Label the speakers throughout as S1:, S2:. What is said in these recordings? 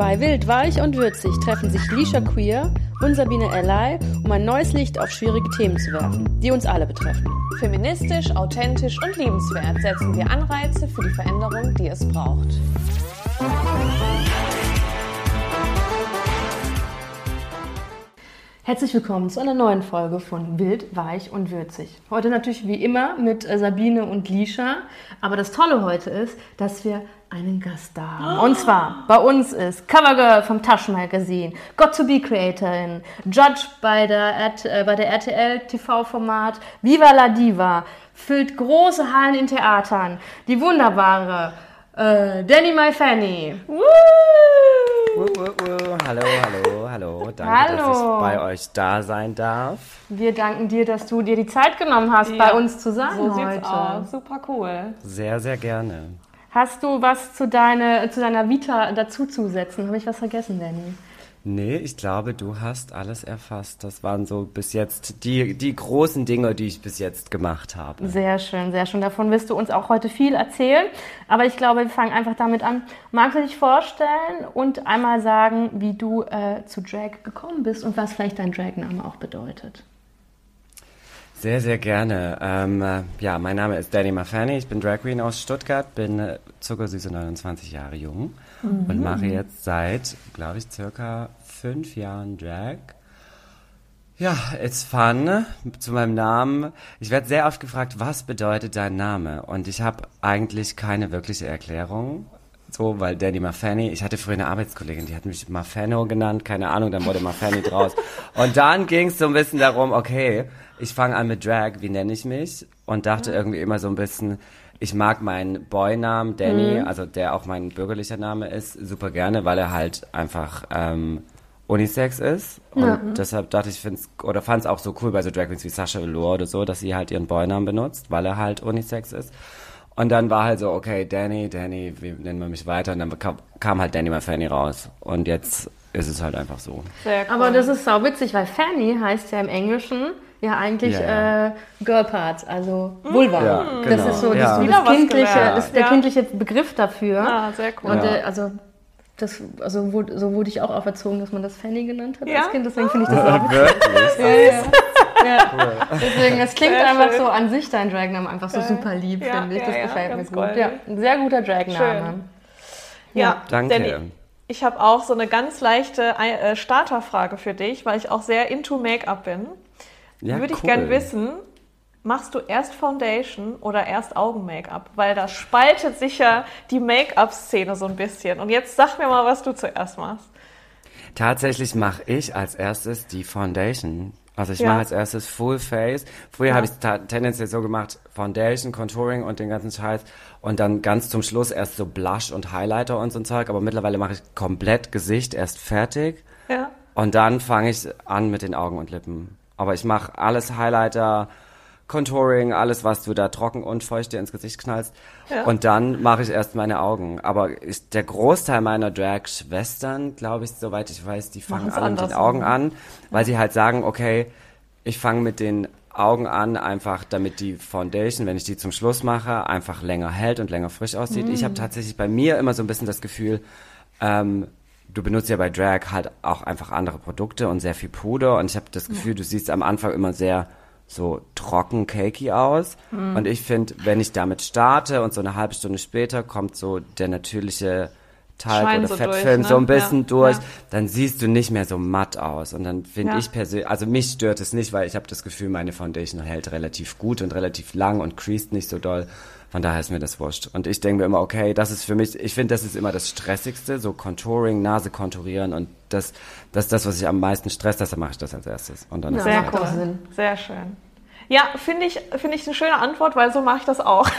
S1: Bei Wild, Weich und Würzig treffen sich Lisha Queer und Sabine Ellay, um ein neues Licht auf schwierige Themen zu werfen, die uns alle betreffen.
S2: Feministisch, authentisch und liebenswert setzen wir Anreize für die Veränderung, die es braucht.
S1: Herzlich willkommen zu einer neuen Folge von Wild, Weich und Würzig. Heute natürlich wie immer mit äh, Sabine und Lisha. Aber das Tolle heute ist, dass wir einen Gast da haben. Und zwar bei uns ist Covergirl vom Taschenmagazin, Got to Be Creatorin, Judge bei der, äh, bei der RTL TV-Format Viva la Diva, füllt große Hallen in Theatern, die wunderbare äh, Danny My Fanny. Woo!
S3: Uh, uh, uh. Hallo, hallo, hallo. Danke, hallo. dass ich bei euch da sein darf.
S1: Wir danken dir, dass du dir die Zeit genommen hast, ja, bei uns zu sein so heute. Sieht's aus.
S2: Super cool.
S3: Sehr, sehr gerne.
S1: Hast du was zu, deine, zu deiner Vita dazuzusetzen? Habe ich was vergessen, Danny?
S3: Nee, ich glaube, du hast alles erfasst. Das waren so bis jetzt die, die großen Dinge, die ich bis jetzt gemacht habe.
S1: Sehr schön, sehr schön. Davon wirst du uns auch heute viel erzählen. Aber ich glaube, wir fangen einfach damit an. Magst du dich vorstellen und einmal sagen, wie du äh, zu Drag gekommen bist und was vielleicht dein Dragname auch bedeutet?
S3: Sehr, sehr gerne. Ähm, äh, ja, mein Name ist Danny Mafani, ich bin Drag Queen aus Stuttgart, bin äh, zuckersüße 29 Jahre jung mhm. und mache jetzt seit, glaube ich, circa fünf Jahren Drag. Ja, it's fun. Zu meinem Namen. Ich werde sehr oft gefragt, was bedeutet dein Name? Und ich habe eigentlich keine wirkliche Erklärung. So, weil Danny Mafani, ich hatte früher eine Arbeitskollegin, die hat mich Mafano genannt, keine Ahnung, dann wurde Mafani draus. Und dann ging es so ein bisschen darum, okay, ich fange an mit Drag, wie nenne ich mich? Und dachte irgendwie immer so ein bisschen, ich mag meinen Boy-Namen Danny, mhm. also der auch mein bürgerlicher Name ist, super gerne, weil er halt einfach ähm, Unisex ist. Und ja. deshalb dachte ich, find's, oder fand es auch so cool bei so Drag Queens wie Sasha Velour oder so, dass sie halt ihren Boy-Namen benutzt, weil er halt Unisex ist. Und dann war halt so, okay, Danny, Danny, wie nennen wir mich weiter? Und dann kam, kam halt Danny mal Fanny raus. Und jetzt ist es halt einfach so.
S1: Sehr cool. Aber das ist sau witzig, weil Fanny heißt ja im Englischen ja eigentlich ja. Äh, Girl Parts, also Vulva. Ja, genau. Das ist so das, ja. das kindliche, das ist der kindliche Begriff dafür.
S2: Ah, sehr cool.
S1: Und äh, also das, also wo, so wurde ich auch auferzogen, dass man das Fanny genannt hat ja? als Kind. Deswegen finde ich das auch.
S3: Wirklich?
S1: ja, ja. Ja. Cool. Deswegen, es klingt sehr einfach schön. so an sich dein Dragname einfach so super lieb, ja, finde ich. Das gefällt mir gut. Ja, ein sehr guter Dragname.
S2: Ja, danke. Danny, ich habe auch so eine ganz leichte äh, Starterfrage für dich, weil ich auch sehr into Make-up bin. Ja, Würde ich gern wissen, machst du erst Foundation oder erst Augen-Make-up? Weil das spaltet sicher die Make-up-Szene so ein bisschen. Und jetzt sag mir mal, was du zuerst machst.
S3: Tatsächlich mache ich als erstes die Foundation. Also ich ja. mache als erstes Full Face. Früher ja. habe ich tendenziell so gemacht, Foundation, Contouring und den ganzen Scheiß. Und dann ganz zum Schluss erst so Blush und Highlighter und so ein Zeug. Aber mittlerweile mache ich komplett Gesicht erst fertig. Ja. Und dann fange ich an mit den Augen und Lippen. Aber ich mache alles Highlighter, Contouring, alles, was du da trocken und feucht dir ins Gesicht knallst. Ja. Und dann mache ich erst meine Augen. Aber ich, der Großteil meiner Drag-Schwestern, glaube ich, soweit ich weiß, die fangen alle mit den Augen an, weil sie halt sagen, okay, ich fange mit den Augen an, einfach damit die Foundation, wenn ich die zum Schluss mache, einfach länger hält und länger frisch aussieht. Mm. Ich habe tatsächlich bei mir immer so ein bisschen das Gefühl, ähm, du benutzt ja bei Drag halt auch einfach andere Produkte und sehr viel Puder und ich habe das Gefühl, ja. du siehst am Anfang immer sehr so trocken, cakey aus. Mhm. Und ich finde, wenn ich damit starte und so eine halbe Stunde später kommt so der natürliche Talg Schein oder so Fettfilm durch, ne? so ein bisschen ja, durch, ja. dann siehst du nicht mehr so matt aus. Und dann finde ja. ich persönlich, also mich stört es nicht, weil ich habe das Gefühl, meine Foundation hält relativ gut und relativ lang und creased nicht so doll. Von daher ist mir das wurscht. Und ich denke mir immer, okay, das ist für mich, ich finde, das ist immer das Stressigste, so Contouring, Nase konturieren und das, das ist das, was ich am meisten stresst, deshalb mache ich das als erstes. Und dann
S2: ja, sehr cool. Sehr schön. Ja, finde ich, finde ich eine schöne Antwort, weil so mache ich das auch.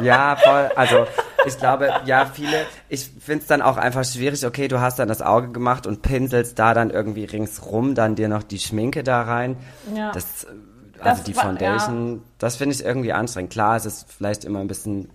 S3: Ja, voll. Also ich glaube, ja, viele, ich finde es dann auch einfach schwierig, okay, du hast dann das Auge gemacht und pinselst da dann irgendwie ringsrum dann dir noch die Schminke da rein. Ja. Das also das die Foundation, ja. das finde ich irgendwie anstrengend. Klar, es ist vielleicht immer ein bisschen,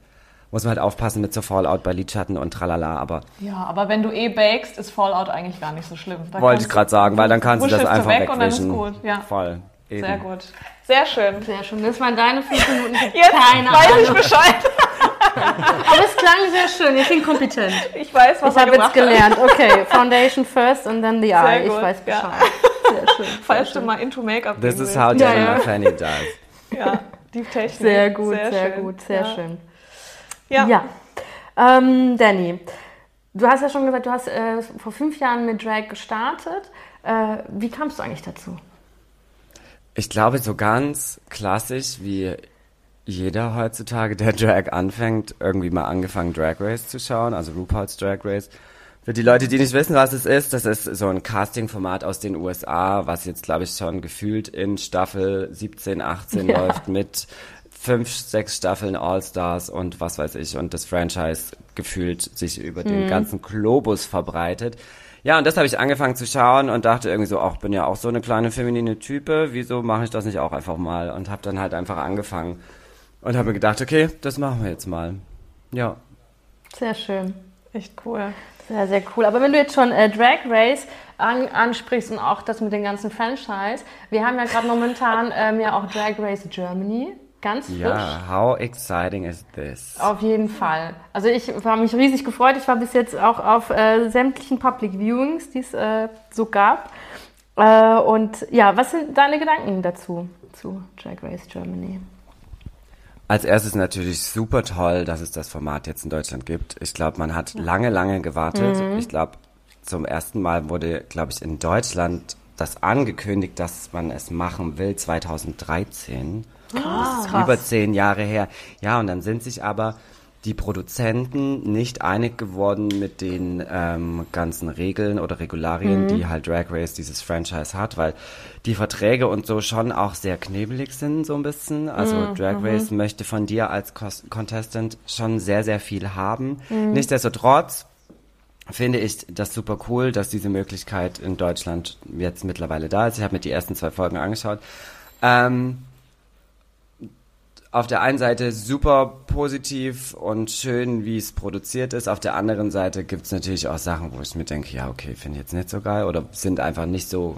S3: muss man halt aufpassen mit so Fallout bei Lidschatten und tralala, aber.
S2: Ja, aber wenn du eh bakest, ist Fallout eigentlich gar nicht so schlimm.
S3: Da wollte ich gerade sagen, weil dann kannst du das einfach weg wegwischen. Und
S2: dann ist gut, ja.
S3: Voll.
S2: Eben. Sehr gut. Sehr schön.
S1: Sehr schön. Das waren deine fünf Minuten.
S2: Jetzt Keine weiß Ahnung. ich Bescheid.
S1: Aber es klang sehr schön, ich bin kompetent.
S2: Ich weiß, was
S1: ich habe jetzt gelernt. Okay, Foundation first and then the eye. Ich weiß Bescheid. Ja.
S2: Sehr schön. Falls sehr du mal into Make-up
S3: This is how Jennifer ja, ja. Fanny does.
S2: Ja, die Technik.
S1: Sehr gut, sehr, sehr gut, sehr ja. schön. Ja. ja. Ähm, Danny, du hast ja schon gesagt, du hast äh, vor fünf Jahren mit Drag gestartet. Äh, wie kamst du eigentlich dazu?
S3: Ich glaube, so ganz klassisch wie jeder heutzutage, der Drag anfängt, irgendwie mal angefangen, Drag Race zu schauen, also RuPaul's Drag Race. Für die Leute, die nicht wissen, was es ist, das ist so ein Casting-Format aus den USA, was jetzt, glaube ich, schon gefühlt in Staffel 17, 18 ja. läuft mit fünf, sechs Staffeln All-Stars und was weiß ich und das Franchise gefühlt sich über mhm. den ganzen Globus verbreitet. Ja, und das habe ich angefangen zu schauen und dachte irgendwie so, auch bin ja auch so eine kleine feminine Type, wieso mache ich das nicht auch einfach mal? Und habe dann halt einfach angefangen und habe mir gedacht, okay, das machen wir jetzt mal. Ja.
S1: Sehr schön.
S2: Echt cool.
S1: Sehr, sehr cool. Aber wenn du jetzt schon äh, Drag Race an, ansprichst und auch das mit den ganzen Franchise, wir haben ja gerade momentan ähm, ja auch Drag Race Germany. Ganz frisch.
S3: Ja, how exciting is this?
S1: Auf jeden Fall. Also ich habe mich riesig gefreut. Ich war bis jetzt auch auf äh, sämtlichen Public Viewings, die es äh, so gab. Äh, und ja, was sind deine Gedanken dazu, zu Drag Race Germany?
S3: Als erstes natürlich super toll, dass es das Format jetzt in Deutschland gibt. Ich glaube, man hat lange, lange gewartet. Mhm. Ich glaube, zum ersten Mal wurde, glaube ich, in Deutschland das angekündigt, dass man es machen will, 2013. Ah, das ist über zehn Jahre her. Ja, und dann sind sich aber die Produzenten nicht einig geworden mit den ähm, ganzen Regeln oder Regularien, mhm. die halt Drag Race dieses Franchise hat, weil die Verträge und so schon auch sehr knebelig sind, so ein bisschen. Also mhm. Drag mhm. Race mhm. möchte von dir als Contestant schon sehr, sehr viel haben. Mhm. Nichtsdestotrotz finde ich das super cool, dass diese Möglichkeit in Deutschland jetzt mittlerweile da ist. Ich habe mir die ersten zwei Folgen angeschaut. Ähm, auf der einen Seite super positiv und schön, wie es produziert ist. Auf der anderen Seite gibt es natürlich auch Sachen, wo ich mir denke, ja, okay, finde ich jetzt nicht so geil oder sind einfach nicht so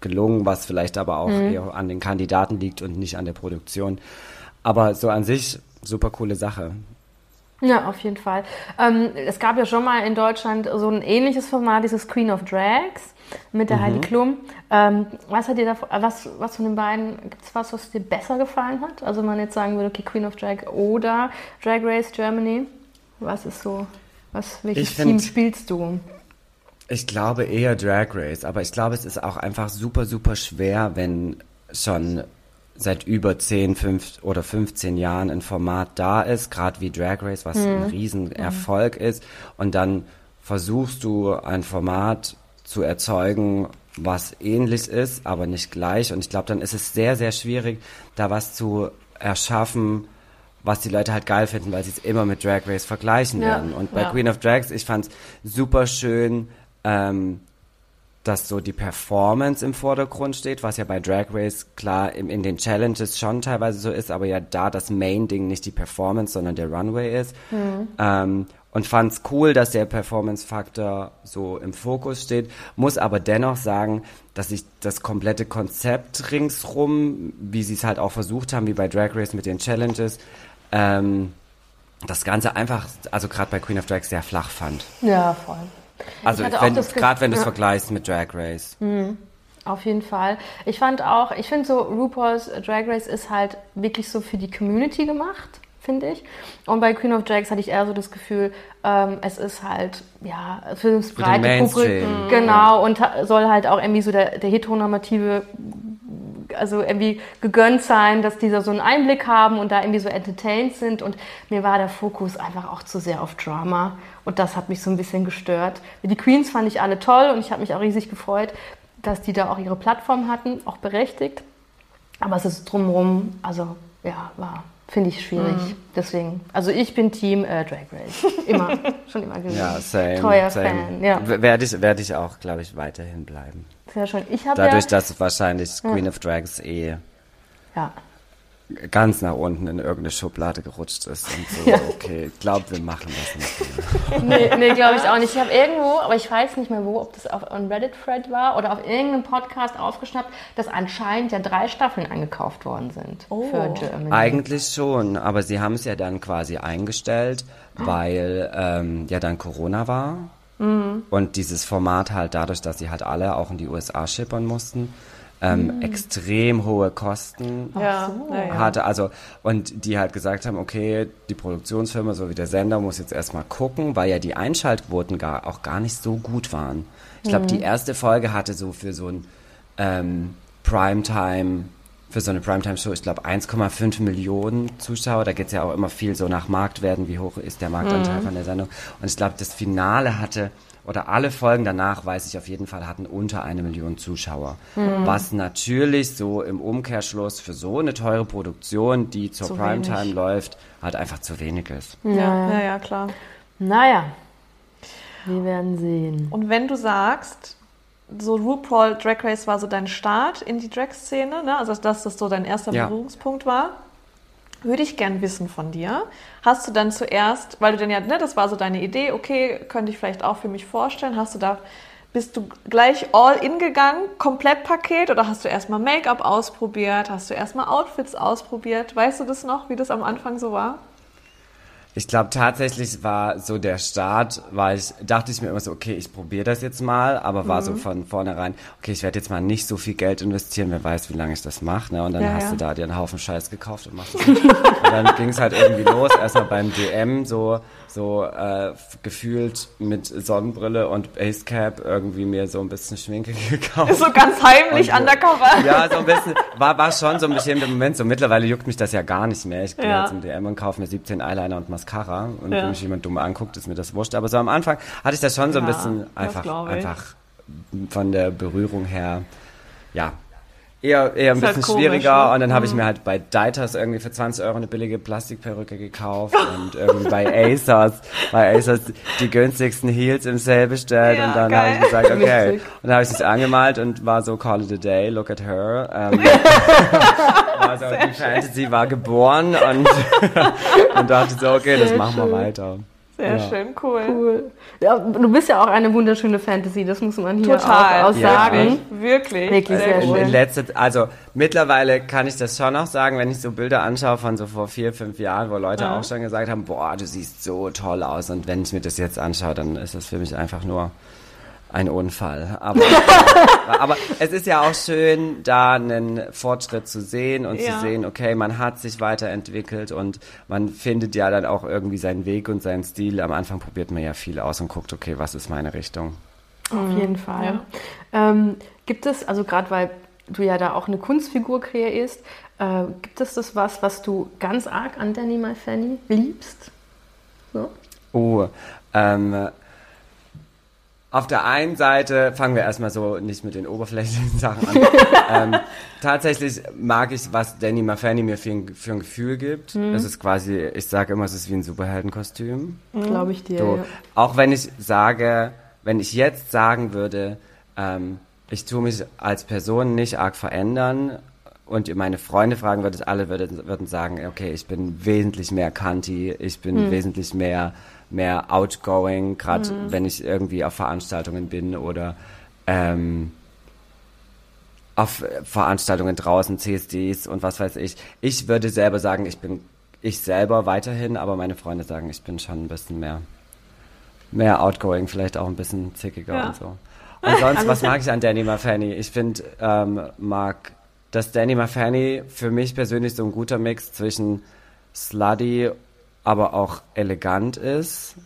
S3: gelungen, was vielleicht aber auch mhm. eher an den Kandidaten liegt und nicht an der Produktion. Aber so an sich super coole Sache.
S1: Ja, auf jeden Fall. Ähm, es gab ja schon mal in Deutschland so ein ähnliches Format, dieses Queen of Drags mit der mhm. Heidi Klum. Ähm, was hat dir da, was, was von den beiden, gibt es was, was dir besser gefallen hat? Also man jetzt sagen würde, okay, Queen of Drag oder Drag Race Germany. Was ist so, was, welches find, Team spielst du?
S3: Ich glaube eher Drag Race, aber ich glaube, es ist auch einfach super, super schwer, wenn schon seit über 10, 5 oder 15 Jahren ein Format da ist, gerade wie Drag Race, was hm. ein Riesenerfolg hm. ist, und dann versuchst du ein Format zu erzeugen, was ähnlich ist, aber nicht gleich. Und ich glaube, dann ist es sehr, sehr schwierig, da was zu erschaffen, was die Leute halt geil finden, weil sie es immer mit Drag Race vergleichen ja. werden. Und bei ja. Queen of Drags, ich fand es super schön, ähm, dass so die Performance im Vordergrund steht, was ja bei Drag Race klar in, in den Challenges schon teilweise so ist, aber ja da das Main-Ding nicht die Performance, sondern der Runway ist. Mhm. Ähm, und fand es cool, dass der Performance-Faktor so im Fokus steht. Muss aber dennoch sagen, dass ich das komplette Konzept ringsrum, wie sie es halt auch versucht haben, wie bei Drag Race mit den Challenges, ähm, das Ganze einfach, also gerade bei Queen of Drag sehr flach fand.
S1: Ja, voll.
S3: Also gerade wenn du es ja. vergleichst mit Drag Race.
S1: Mhm. Auf jeden Fall. Ich fand auch, ich finde so RuPaul's Drag Race ist halt wirklich so für die Community gemacht, finde ich. Und bei Queen of Drags hatte ich eher so das Gefühl, ähm, es ist halt, ja, für das breite Publikum. Genau, und soll halt auch irgendwie so der, der heteronormative also irgendwie gegönnt sein, dass die da so einen Einblick haben und da irgendwie so entertained sind. Und mir war der Fokus einfach auch zu sehr auf Drama. Und das hat mich so ein bisschen gestört. Die Queens fand ich alle toll und ich habe mich auch riesig gefreut, dass die da auch ihre Plattform hatten, auch berechtigt. Aber es ist drumherum, also ja, war Finde ich schwierig. Mhm. Deswegen, also ich bin Team äh, Drag Race. Immer, schon immer gewesen.
S3: Ja, same. Treuer same. Fan. Ja. Werde ich, werd ich auch, glaube ich, weiterhin bleiben.
S1: Sehr schön. Ich
S3: Dadurch, ja, dass wahrscheinlich Queen ja. of Drags eh
S1: ja.
S3: Ganz nach unten in irgendeine Schublade gerutscht ist und so, ja. okay, ich glaube, wir machen das nicht
S1: mehr. nee, nee glaube ich auch nicht. Ich habe irgendwo, aber ich weiß nicht mehr wo, ob das auf einem Reddit-Thread war oder auf irgendeinem Podcast aufgeschnappt, dass anscheinend ja drei Staffeln angekauft worden sind
S3: oh. für Germany. Eigentlich schon, aber sie haben es ja dann quasi eingestellt, weil ähm, ja dann Corona war. Mhm. Und dieses Format halt dadurch, dass sie halt alle auch in die USA schippern mussten, ähm, mhm. extrem hohe Kosten
S2: ja,
S3: hatte. Also, und die halt gesagt haben, okay, die Produktionsfirma sowie der Sender muss jetzt erstmal gucken, weil ja die Einschaltquoten gar, auch gar nicht so gut waren. Ich glaube, mhm. die erste Folge hatte so für so ein ähm, Primetime, für so eine Primetime-Show, ich glaube 1,5 Millionen Zuschauer. Da geht es ja auch immer viel so nach Marktwerten, wie hoch ist der Marktanteil mhm. von der Sendung. Und ich glaube, das Finale hatte oder alle Folgen danach, weiß ich auf jeden Fall, hatten unter eine Million Zuschauer. Mhm. Was natürlich so im Umkehrschluss für so eine teure Produktion, die zur zu Primetime wenig. läuft, halt einfach zu wenig ist.
S2: Ja, ja, ja, klar.
S1: Naja, wir werden sehen.
S2: Und wenn du sagst, so RuPaul Drag Race war so dein Start in die Drag-Szene, ne? also dass das so dein erster ja. Berührungspunkt war, würde ich gern wissen von dir. Hast du dann zuerst, weil du dann ja, ne, das war so deine Idee, okay, könnte ich vielleicht auch für mich vorstellen, hast du da, bist du gleich all in gegangen, komplett Paket oder hast du erstmal Make-up ausprobiert, hast du erstmal Outfits ausprobiert? Weißt du das noch, wie das am Anfang so war?
S3: Ich glaube tatsächlich war so der Start, war ich, dachte ich mir immer so, okay, ich probiere das jetzt mal, aber war mhm. so von vornherein, okay, ich werde jetzt mal nicht so viel Geld investieren, wer weiß, wie lange ich das mache, ne? Und dann ja, hast ja. du da dir einen Haufen Scheiß gekauft und machst es und dann ging es halt irgendwie los, erstmal beim DM so, so äh, gefühlt mit Sonnenbrille und Basecap irgendwie mir so ein bisschen Schminke gekauft.
S2: So ganz heimlich und, undercover.
S3: Ja, so ein bisschen, war, war schon so ein bestimmter Moment, so mittlerweile juckt mich das ja gar nicht mehr. Ich gehe ja. jetzt im DM und kaufe mir 17 Eyeliner und Mascara und ja. wenn mich jemand dumm anguckt, ist mir das wurscht. Aber so am Anfang hatte ich das schon so ein bisschen einfach, einfach von der Berührung her, ja, eher, eher ein bisschen halt komisch, schwieriger. Ne? Und dann habe ich mhm. mir halt bei Deitas irgendwie für 20 Euro eine billige Plastikperücke gekauft und irgendwie bei ASOS, bei ASOS die günstigsten Heels im Sale bestellt. Ja, und dann habe ich gesagt, okay. Und dann habe ich es angemalt und war so, call it a day, look at her. Ähm, also die Fantasy war geboren und, und dachte so, okay, das machen wir weiter.
S2: Sehr ja. schön, cool.
S1: cool. Ja, du bist ja auch eine wunderschöne Fantasy, das muss man hier Total. auch, auch sagen.
S2: Ja, wirklich.
S1: Wirklich sehr, sehr schön.
S3: In letzter, also mittlerweile kann ich das schon auch sagen, wenn ich so Bilder anschaue von so vor vier, fünf Jahren, wo Leute ja. auch schon gesagt haben, boah, du siehst so toll aus. Und wenn ich mir das jetzt anschaue, dann ist das für mich einfach nur ein Unfall. Aber, aber es ist ja auch schön, da einen Fortschritt zu sehen und ja. zu sehen, okay, man hat sich weiterentwickelt und man findet ja dann auch irgendwie seinen Weg und seinen Stil. Am Anfang probiert man ja viel aus und guckt, okay, was ist meine Richtung.
S1: Auf jeden Fall. Ja. Ähm, gibt es, also gerade weil du ja da auch eine Kunstfigur kreierst, äh, gibt es das was, was du ganz arg an Danny My Fanny liebst?
S3: So? Oh, ähm, auf der einen Seite fangen wir erstmal so nicht mit den oberflächlichen Sachen an. ähm, tatsächlich mag ich, was Danny Mafanny mir für ein, für ein Gefühl gibt. Mhm. Es ist quasi, ich sage immer, es ist wie ein Superheldenkostüm.
S1: Mhm. Glaube ich dir.
S3: So,
S1: ja.
S3: Auch wenn ich sage, wenn ich jetzt sagen würde, ähm, ich tue mich als Person nicht arg verändern und meine Freunde fragen würdet, alle würden, würden sagen, okay, ich bin wesentlich mehr Kanti, ich bin mhm. wesentlich mehr mehr outgoing, gerade mhm. wenn ich irgendwie auf Veranstaltungen bin oder ähm, auf Veranstaltungen draußen, CSDs und was weiß ich. Ich würde selber sagen, ich bin ich selber weiterhin, aber meine Freunde sagen, ich bin schon ein bisschen mehr, mehr outgoing, vielleicht auch ein bisschen zickiger ja. und so. Und sonst, was mag ich an Danny Mafanny? Ich finde, ähm, mag, dass Danny Mafanny für mich persönlich so ein guter Mix zwischen slutty aber auch elegant ist.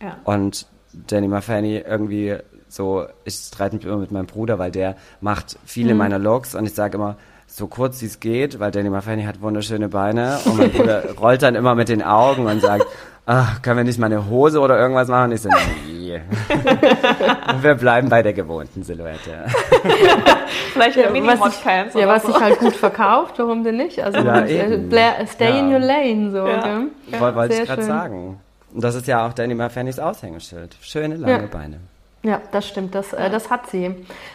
S3: Ja. Und Danny Mafanny irgendwie so, ich streite mich immer mit meinem Bruder, weil der macht viele mhm. meiner Looks und ich sage immer, so kurz wie es geht, weil Danny Mafanny hat wunderschöne Beine und mein Bruder rollt dann immer mit den Augen und sagt, ach, können wir nicht mal eine Hose oder irgendwas machen? Und ich so, nee. wir bleiben bei der gewohnten Silhouette.
S2: Vielleicht ja, mini Hotpants
S1: Ja, was so. sich halt gut verkauft, warum denn nicht? Also ja, stay ja. in your lane, so. Ja.
S3: Ja. Wollte ich gerade sagen. Und das ist ja auch Danny Mafannys Aushängeschild. Schöne, lange Beine.
S1: Ja, das stimmt, das, äh, das hat sie.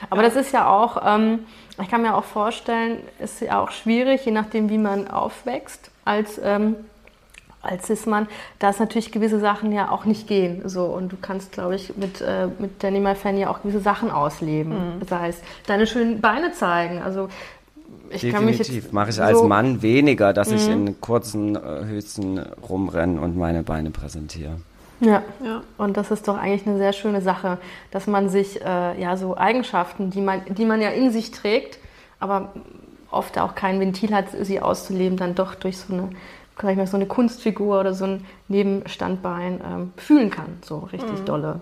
S1: Aber ja. das ist ja auch, ähm, ich kann mir auch vorstellen, ist ja auch schwierig, je nachdem, wie man aufwächst als, ähm, als Cis-Mann, dass natürlich gewisse Sachen ja auch nicht gehen. So, und du kannst, glaube ich, mit, äh, mit Danny Fan ja auch gewisse Sachen ausleben. Mhm. Das heißt, deine schönen Beine zeigen. Also
S3: ich Definitiv. Mache ich als so Mann weniger, dass ich mhm. in kurzen äh, Höschen rumrenne und meine Beine präsentiere.
S1: Ja. ja, und das ist doch eigentlich eine sehr schöne Sache, dass man sich äh, ja so Eigenschaften, die man, die man ja in sich trägt, aber oft auch kein Ventil hat, sie auszuleben, dann doch durch so eine, kann ich mal, so eine Kunstfigur oder so ein Nebenstandbein ähm, fühlen kann, so richtig mhm. dolle.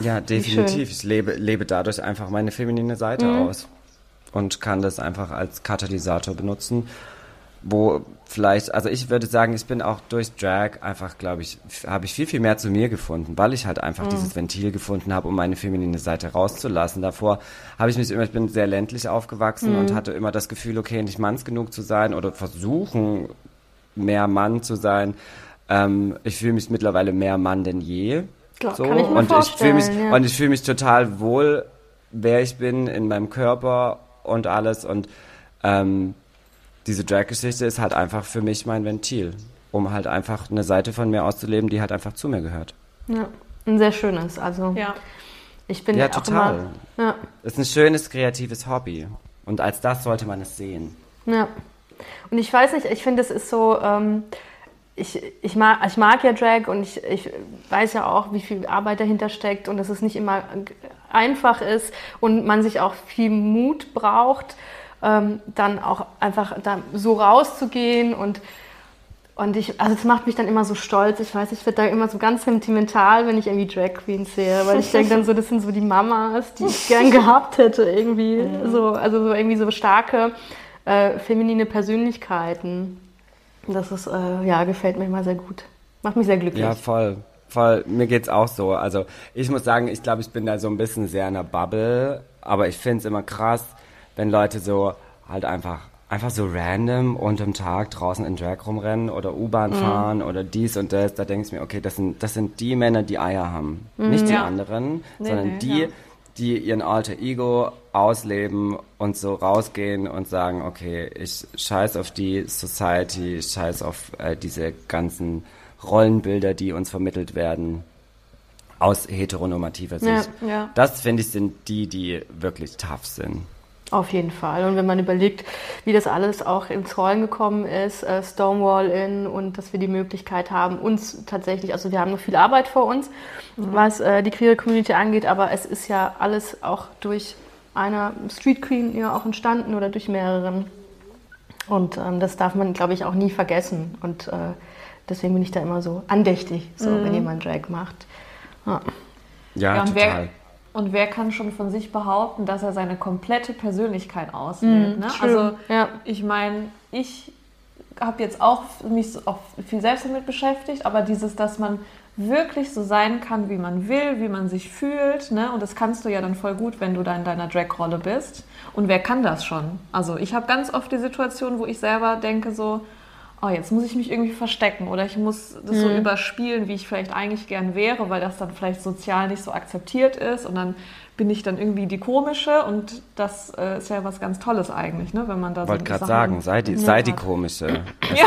S3: ja, definitiv. Ich lebe, lebe dadurch einfach meine feminine Seite mhm. aus und kann das einfach als Katalysator benutzen wo vielleicht, also ich würde sagen, ich bin auch durch Drag einfach, glaube ich, habe ich viel, viel mehr zu mir gefunden, weil ich halt einfach mhm. dieses Ventil gefunden habe, um meine feminine Seite rauszulassen. Davor habe ich mich immer, ich bin sehr ländlich aufgewachsen mhm. und hatte immer das Gefühl, okay, nicht manns genug zu sein oder versuchen, mehr Mann zu sein. Ähm, ich fühle mich mittlerweile mehr Mann denn je.
S1: Klar, so. kann ich mir und ich fühle
S3: mich
S1: ja.
S3: und ich fühle mich total wohl, wer ich bin in meinem Körper und alles und ähm, diese Drag-Geschichte ist halt einfach für mich mein Ventil, um halt einfach eine Seite von mir auszuleben, die halt einfach zu mir gehört.
S1: Ja, ein sehr schönes. Also ja. ich bin
S3: ja total. Immer, ja. Ist ein schönes kreatives Hobby und als das sollte man es sehen.
S1: Ja. Und ich weiß nicht, ich finde, es ist so. Ähm, ich, ich, mag, ich mag ja Drag und ich, ich weiß ja auch, wie viel Arbeit dahinter steckt und dass es nicht immer einfach ist und man sich auch viel Mut braucht ähm, dann auch einfach da so rauszugehen und und ich, also es macht mich dann immer so stolz. Ich weiß, ich werde da immer so ganz sentimental, wenn ich irgendwie Drag Queens sehe, weil ich denke dann so, das sind so die Mamas, die ich gern gehabt hätte irgendwie. So, also so irgendwie so starke äh, feminine Persönlichkeiten. Das ist, äh, ja, gefällt mir immer sehr gut. Macht mich sehr glücklich.
S3: Ja, voll. Voll, mir geht's auch so. Also ich muss sagen, ich glaube, ich bin da so ein bisschen sehr in der Bubble, aber ich finde es immer krass, wenn Leute so halt einfach einfach so random unterm Tag draußen in Drag rumrennen oder U-Bahn mhm. fahren oder dies und das, da denke ich mir, okay, das sind, das sind die Männer, die Eier haben. Mhm, Nicht die ja. anderen, nee, sondern nee, die, ja. die ihren alter Ego ausleben und so rausgehen und sagen, okay, ich scheiß auf die Society, ich scheiß auf äh, diese ganzen Rollenbilder, die uns vermittelt werden aus heteronormativer Sicht. Ja, das, finde ich, sind die, die wirklich tough sind.
S1: Auf jeden Fall. Und wenn man überlegt, wie das alles auch ins Rollen gekommen ist, äh, Stonewall in und dass wir die Möglichkeit haben, uns tatsächlich, also wir haben noch viel Arbeit vor uns, mhm. was äh, die queere Community angeht, aber es ist ja alles auch durch eine Street Queen ja auch entstanden oder durch mehreren. Und ähm, das darf man, glaube ich, auch nie vergessen. Und äh, deswegen bin ich da immer so andächtig, so mhm. wenn jemand Drag macht.
S3: Ja, ja, ja total. Wer,
S2: und wer kann schon von sich behaupten, dass er seine komplette Persönlichkeit auslebt? Mm, ne? Also ja. ich meine, ich habe jetzt auch mich auch viel selbst damit beschäftigt, aber dieses, dass man wirklich so sein kann, wie man will, wie man sich fühlt, ne? Und das kannst du ja dann voll gut, wenn du da in deiner Drag-Rolle bist. Und wer kann das schon? Also ich habe ganz oft die Situation, wo ich selber denke so, oh, jetzt muss ich mich irgendwie verstecken oder ich muss das mhm. so überspielen, wie ich vielleicht eigentlich gern wäre, weil das dann vielleicht sozial nicht so akzeptiert ist und dann bin ich dann irgendwie die komische und das äh, ist ja was ganz Tolles eigentlich, ne, wenn man da
S3: so Wollte gerade sagen, sei die, sei die komische. ja.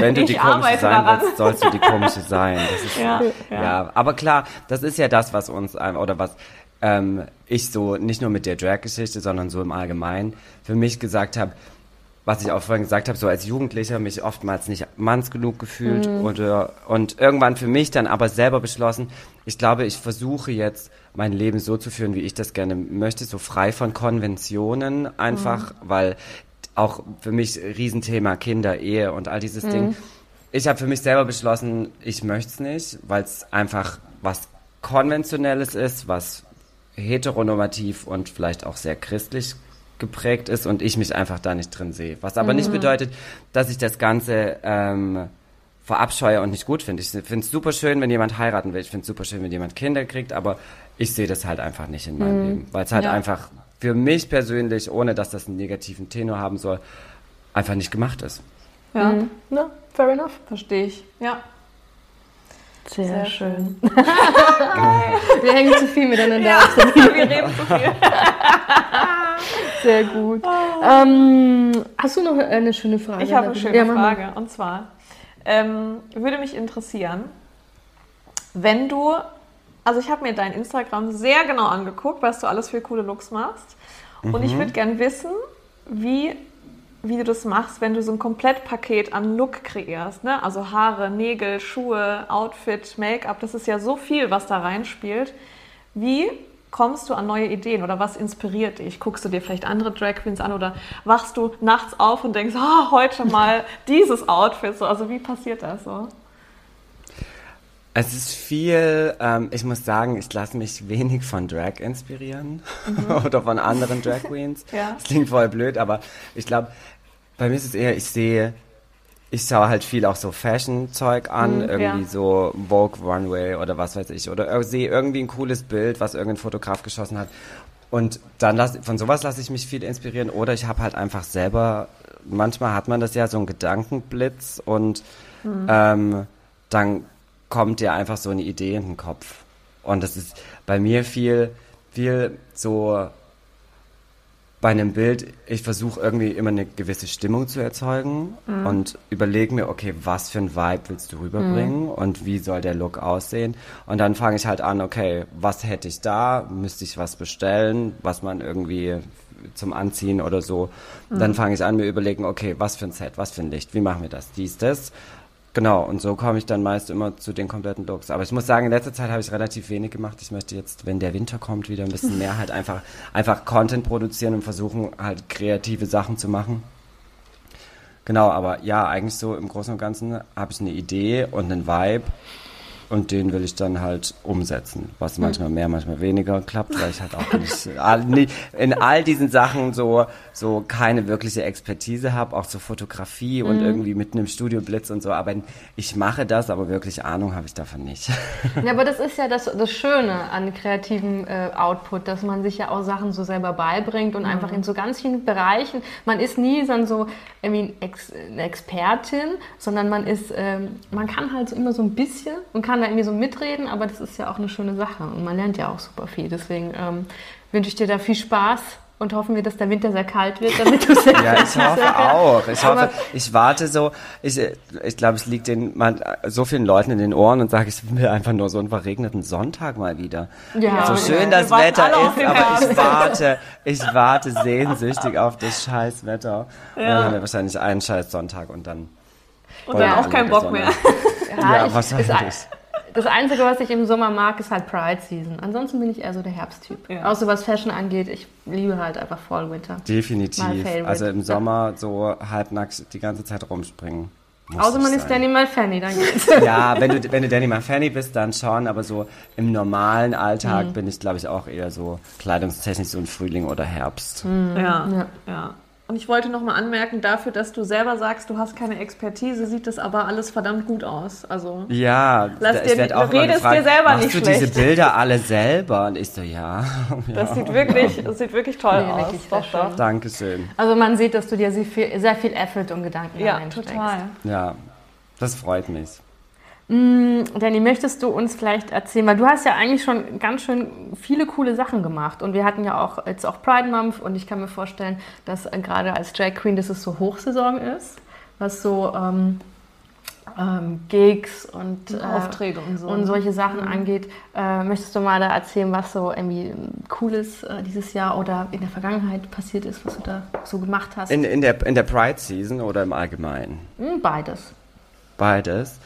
S3: Wenn du die komische sein daran. willst, sollst du die komische sein. Ist, ja, ja. ja, aber klar, das ist ja das, was uns oder was ähm, ich so nicht nur mit der Drag-Geschichte, sondern so im Allgemeinen für mich gesagt habe, was ich auch vorhin gesagt habe, so als Jugendlicher mich oftmals nicht manns genug gefühlt mhm. oder, und irgendwann für mich dann aber selber beschlossen, ich glaube, ich versuche jetzt mein Leben so zu führen, wie ich das gerne möchte, so frei von Konventionen einfach, mhm. weil auch für mich Riesenthema Kinder, Ehe und all dieses mhm. Ding. Ich habe für mich selber beschlossen, ich möchte es nicht, weil es einfach was Konventionelles ist, was heteronormativ und vielleicht auch sehr christlich geprägt ist und ich mich einfach da nicht drin sehe. Was aber mhm. nicht bedeutet, dass ich das Ganze ähm, verabscheue und nicht gut finde. Ich finde es super schön, wenn jemand heiraten will. Ich finde es super schön, wenn jemand Kinder kriegt, aber ich sehe das halt einfach nicht in meinem mhm. Leben, weil es halt ja. einfach für mich persönlich, ohne dass das einen negativen Tenor haben soll, einfach nicht gemacht ist.
S2: Ja, mhm. ja fair enough. Verstehe ich. Ja.
S1: Sehr, Sehr schön. schön. wir hängen zu viel miteinander ja,
S2: Wir reden zu viel.
S1: Sehr gut. Oh. Ähm, hast du noch eine schöne Frage?
S2: Ich habe eine schöne ja, Frage. Und zwar ähm, würde mich interessieren, wenn du, also ich habe mir dein Instagram sehr genau angeguckt, was du alles für coole Looks machst. Mhm. Und ich mhm. würde gerne wissen, wie wie du das machst, wenn du so ein Komplettpaket an Look kreierst. Ne? Also Haare, Nägel, Schuhe, Outfit, Make-up, das ist ja so viel, was da reinspielt. Wie kommst du an neue Ideen oder was inspiriert dich? Guckst du dir vielleicht andere Drag Queens an oder wachst du nachts auf und denkst, oh, heute mal dieses Outfit? So, also wie passiert das so?
S3: Es ist viel, ähm, ich muss sagen, ich lasse mich wenig von Drag inspirieren mhm. oder von anderen Drag Queens. ja. Das klingt voll blöd, aber ich glaube, bei mir ist es eher, ich sehe, ich schaue halt viel auch so Fashion-Zeug an, mhm, irgendwie ja. so Vogue Runway oder was weiß ich, oder sehe irgendwie ein cooles Bild, was irgendein Fotograf geschossen hat. Und dann lass, von sowas lasse ich mich viel inspirieren oder ich habe halt einfach selber, manchmal hat man das ja so ein Gedankenblitz und mhm. ähm, dann kommt dir einfach so eine Idee in den Kopf. Und das ist bei mir viel, viel so bei einem Bild, ich versuche irgendwie immer eine gewisse Stimmung zu erzeugen mhm. und überlege mir, okay, was für ein Vibe willst du rüberbringen mhm. und wie soll der Look aussehen? Und dann fange ich halt an, okay, was hätte ich da? Müsste ich was bestellen, was man irgendwie zum Anziehen oder so. Mhm. Dann fange ich an, mir überlegen, okay, was für ein Set, was für ein Licht, wie machen wir das, dies, das. Genau, und so komme ich dann meist immer zu den kompletten Looks. Aber ich muss sagen, in letzter Zeit habe ich relativ wenig gemacht. Ich möchte jetzt, wenn der Winter kommt, wieder ein bisschen mehr halt einfach, einfach Content produzieren und versuchen, halt kreative Sachen zu machen. Genau, aber ja, eigentlich so im Großen und Ganzen habe ich eine Idee und einen Vibe und den will ich dann halt umsetzen, was hm. manchmal mehr, manchmal weniger klappt, weil ich halt auch nicht in all diesen Sachen so so keine wirkliche Expertise habe, auch zur Fotografie und mhm. irgendwie mitten im Studio Blitz und so. Aber ich mache das, aber wirklich Ahnung habe ich davon nicht.
S1: Ja, aber das ist ja das, das Schöne an kreativem äh, Output, dass man sich ja auch Sachen so selber beibringt und mhm. einfach in so ganz vielen Bereichen. Man ist nie dann so irgendwie eine Expertin, sondern man ist, ähm, man kann halt so immer so ein bisschen und kann da irgendwie so mitreden, aber das ist ja auch eine schöne Sache und man lernt ja auch super viel. Deswegen ähm, wünsche ich dir da viel Spaß und hoffen wir, dass der Winter sehr kalt wird, damit du sehr
S3: Ja, ich hoffe auch. Ich hoffe, ich warte so, ich, ich glaube, es liegt den, man, so vielen Leuten in den Ohren und sage, ich will einfach nur so einen verregneten Sonntag mal wieder. Ja, so schön ja. das Wetter ist, aber ich warte, ich warte sehnsüchtig auf das scheiß Wetter. Ja. Und dann haben wir wahrscheinlich einen scheiß Sonntag und dann.
S2: Und dann auch keinen Bock mehr.
S1: Ja, ja wahrscheinlich. Das Einzige, was ich im Sommer mag, ist halt Pride Season. Ansonsten bin ich eher so der Herbsttyp. Ja. Außer was Fashion angeht, ich liebe halt einfach Fall Winter.
S3: Definitiv. Also im Sommer so halbnackt die ganze Zeit rumspringen.
S1: Außer man sein. ist Danny Malfanny, dann geht's.
S3: Ja, wenn du, wenn du Danny Malfanny bist, dann schon, aber so im normalen Alltag mhm. bin ich, glaube ich, auch eher so kleidungstechnisch so ein Frühling oder Herbst.
S2: Mhm. Ja, ja, ja. Und ich wollte noch mal anmerken, dafür, dass du selber sagst, du hast keine Expertise, sieht das aber alles verdammt gut aus. Also
S3: ja,
S2: lass dir, ich auch redest gefragt, dir selber
S3: machst
S2: nicht
S3: du
S2: schlecht.
S3: diese Bilder alle selber? Und ich so, ja.
S2: Das sieht wirklich, das sieht wirklich toll nee, aus. Wirklich
S1: doch, doch.
S3: Dankeschön.
S1: Also man sieht, dass du dir sehr viel, sehr viel Effort und Gedanken
S2: ja, total.
S3: Ja, das freut mich.
S1: Mm, Danny, möchtest du uns vielleicht erzählen, weil du hast ja eigentlich schon ganz schön viele coole Sachen gemacht und wir hatten ja auch jetzt auch Pride Month und ich kann mir vorstellen, dass äh, gerade als Drag Queen, dass es so Hochsaison ist, was so ähm, ähm, Gigs und,
S2: äh, Aufträge und, so.
S1: und solche Sachen mhm. angeht. Äh, möchtest du mal da erzählen, was so irgendwie Cooles äh, dieses Jahr oder in der Vergangenheit passiert ist, was du da so gemacht hast?
S3: In, in, der, in der Pride Season oder im Allgemeinen?
S1: Hm, beides.
S3: Beides.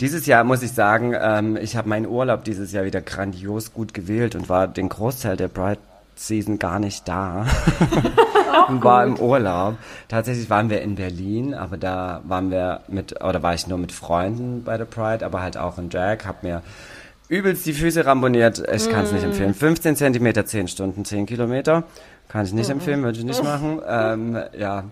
S3: Dieses Jahr muss ich sagen, ähm, ich habe meinen Urlaub dieses Jahr wieder grandios gut gewählt und war den Großteil der Pride Season gar nicht da. und war im Urlaub. Tatsächlich waren wir in Berlin, aber da waren wir mit, oder war ich nur mit Freunden bei der Pride, aber halt auch in Drag, hab mir übelst die Füße ramboniert. Ich kann es mm. nicht empfehlen. 15 Zentimeter, 10 Stunden, 10 Kilometer. Kann ich nicht mm. empfehlen, würde ich nicht machen. Ähm, ja.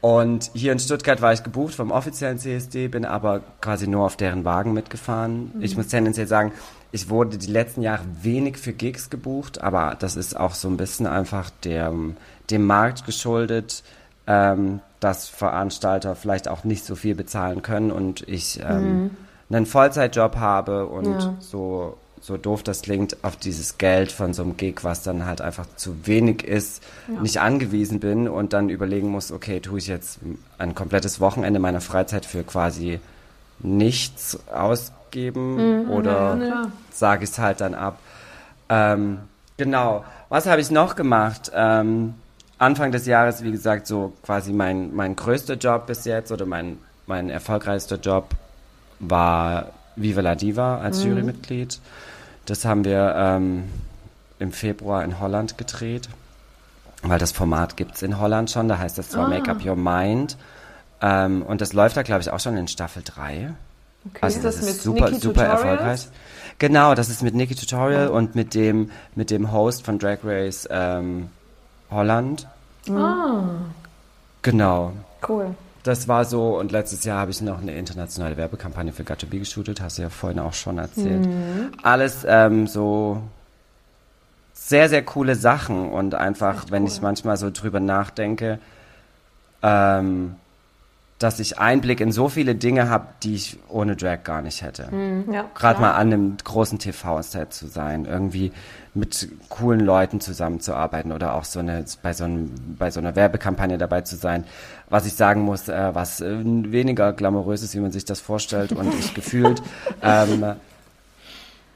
S3: Und hier in Stuttgart war ich gebucht vom offiziellen CSD, bin aber quasi nur auf deren Wagen mitgefahren. Mhm. Ich muss tendenziell sagen, ich wurde die letzten Jahre wenig für Gigs gebucht, aber das ist auch so ein bisschen einfach der, dem Markt geschuldet, ähm, dass Veranstalter vielleicht auch nicht so viel bezahlen können und ich ähm, mhm. einen Vollzeitjob habe und ja. so, so doof das klingt, auf dieses Geld von so einem Gig, was dann halt einfach zu wenig ist, ja. nicht angewiesen bin und dann überlegen muss, okay, tue ich jetzt ein komplettes Wochenende meiner Freizeit für quasi nichts ausgeben mhm, oder ja, sage ich es halt dann ab. Ähm, genau. Was habe ich noch gemacht? Ähm, Anfang des Jahres, wie gesagt, so quasi mein, mein größter Job bis jetzt oder mein, mein erfolgreichster Job war Viva la Diva als mhm. Jurymitglied. Das haben wir ähm, im Februar in Holland gedreht, weil das Format gibt es in Holland schon. Da heißt das zwar ah. Make Up Your Mind. Ähm, und das läuft da, glaube ich, auch schon in Staffel 3. Okay. Also das, das ist super, Nikki super Tutorials? erfolgreich. Genau, das ist mit Nikki Tutorial oh. und mit dem, mit dem Host von Drag Race ähm, Holland. Ah. Genau.
S2: Cool.
S3: Das war so und letztes Jahr habe ich noch eine internationale Werbekampagne für Gato B geshootet, hast du ja vorhin auch schon erzählt. Mhm. Alles ähm, so sehr, sehr coole Sachen und einfach, Echt wenn cool. ich manchmal so drüber nachdenke, ähm, dass ich Einblick in so viele Dinge habe, die ich ohne Drag gar nicht hätte. Mhm, ja, Gerade mal an einem großen TV-Set zu sein, irgendwie mit coolen Leuten zusammenzuarbeiten oder auch so eine bei so, einem, bei so einer Werbekampagne dabei zu sein. Was ich sagen muss, äh, was äh, weniger glamourös ist, wie man sich das vorstellt und ich gefühlt, ähm,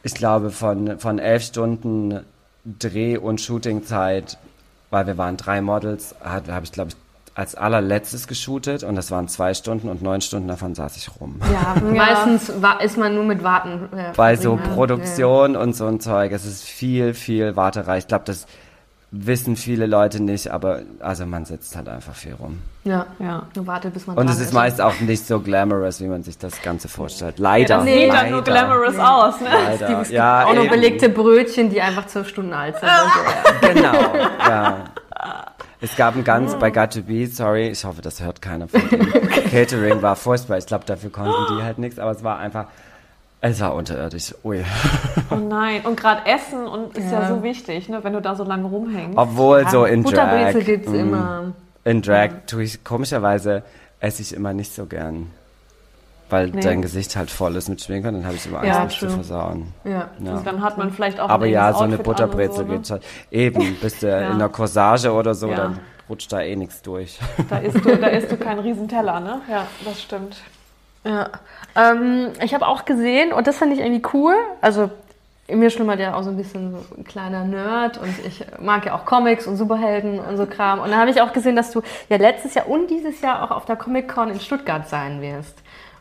S3: ich glaube von von elf Stunden Dreh- und Shootingzeit, weil wir waren drei Models, habe ich glaube ich als allerletztes geshootet und das waren zwei Stunden und neun Stunden davon saß ich rum.
S1: Ja, meistens war, ist man nur mit Warten.
S3: Äh, Bei so Produktion ja. und so ein Zeug, es ist viel, viel wartereich. Ich glaube, das wissen viele Leute nicht, aber also man sitzt halt einfach viel rum.
S1: Ja, ja. Nur wartet, bis man
S3: Und es ist, ist meist auch nicht so glamorous, wie man sich das Ganze vorstellt. Leider.
S2: Das sieht dann nur glamorous nee. aus, ne?
S1: Leider. Es ja, auch eben. noch belegte Brötchen, die einfach zwölf Stunden alt sind.
S3: genau, ja. Es gab ein ganz, bei Got to Be, sorry, ich hoffe, das hört keiner von dem. Catering war furchtbar. Ich glaube, dafür konnten die halt nichts, aber es war einfach, es war unterirdisch. Ui.
S2: Oh nein. Und gerade Essen und ist ja. ja. so wichtig, ne, wenn du da so lange rumhängst.
S3: Obwohl so in Drag.
S1: Butterbrezel gibt's mh, immer.
S3: In Drag tue ich komischerweise esse ich immer nicht so gern weil nee. dein Gesicht halt voll ist mit Schminke, dann habe ich immer Angst, ja, mich zu versauen.
S2: Ja. ja. Dann hat man vielleicht auch
S3: Aber ja, so eine Butterbrezel so, ne? geht halt. Eben, bist du ja. in der Corsage oder so, dann rutscht da eh nichts durch.
S2: Da isst du, da isst du keinen Riesenteller, ne? Ja, das stimmt.
S1: Ja. Ähm, ich habe auch gesehen, und das fand ich irgendwie cool, also mir schlummert ja auch so ein bisschen so ein kleiner Nerd und ich mag ja auch Comics und Superhelden und so Kram. Und dann habe ich auch gesehen, dass du ja letztes Jahr und dieses Jahr auch auf der Comic-Con in Stuttgart sein wirst.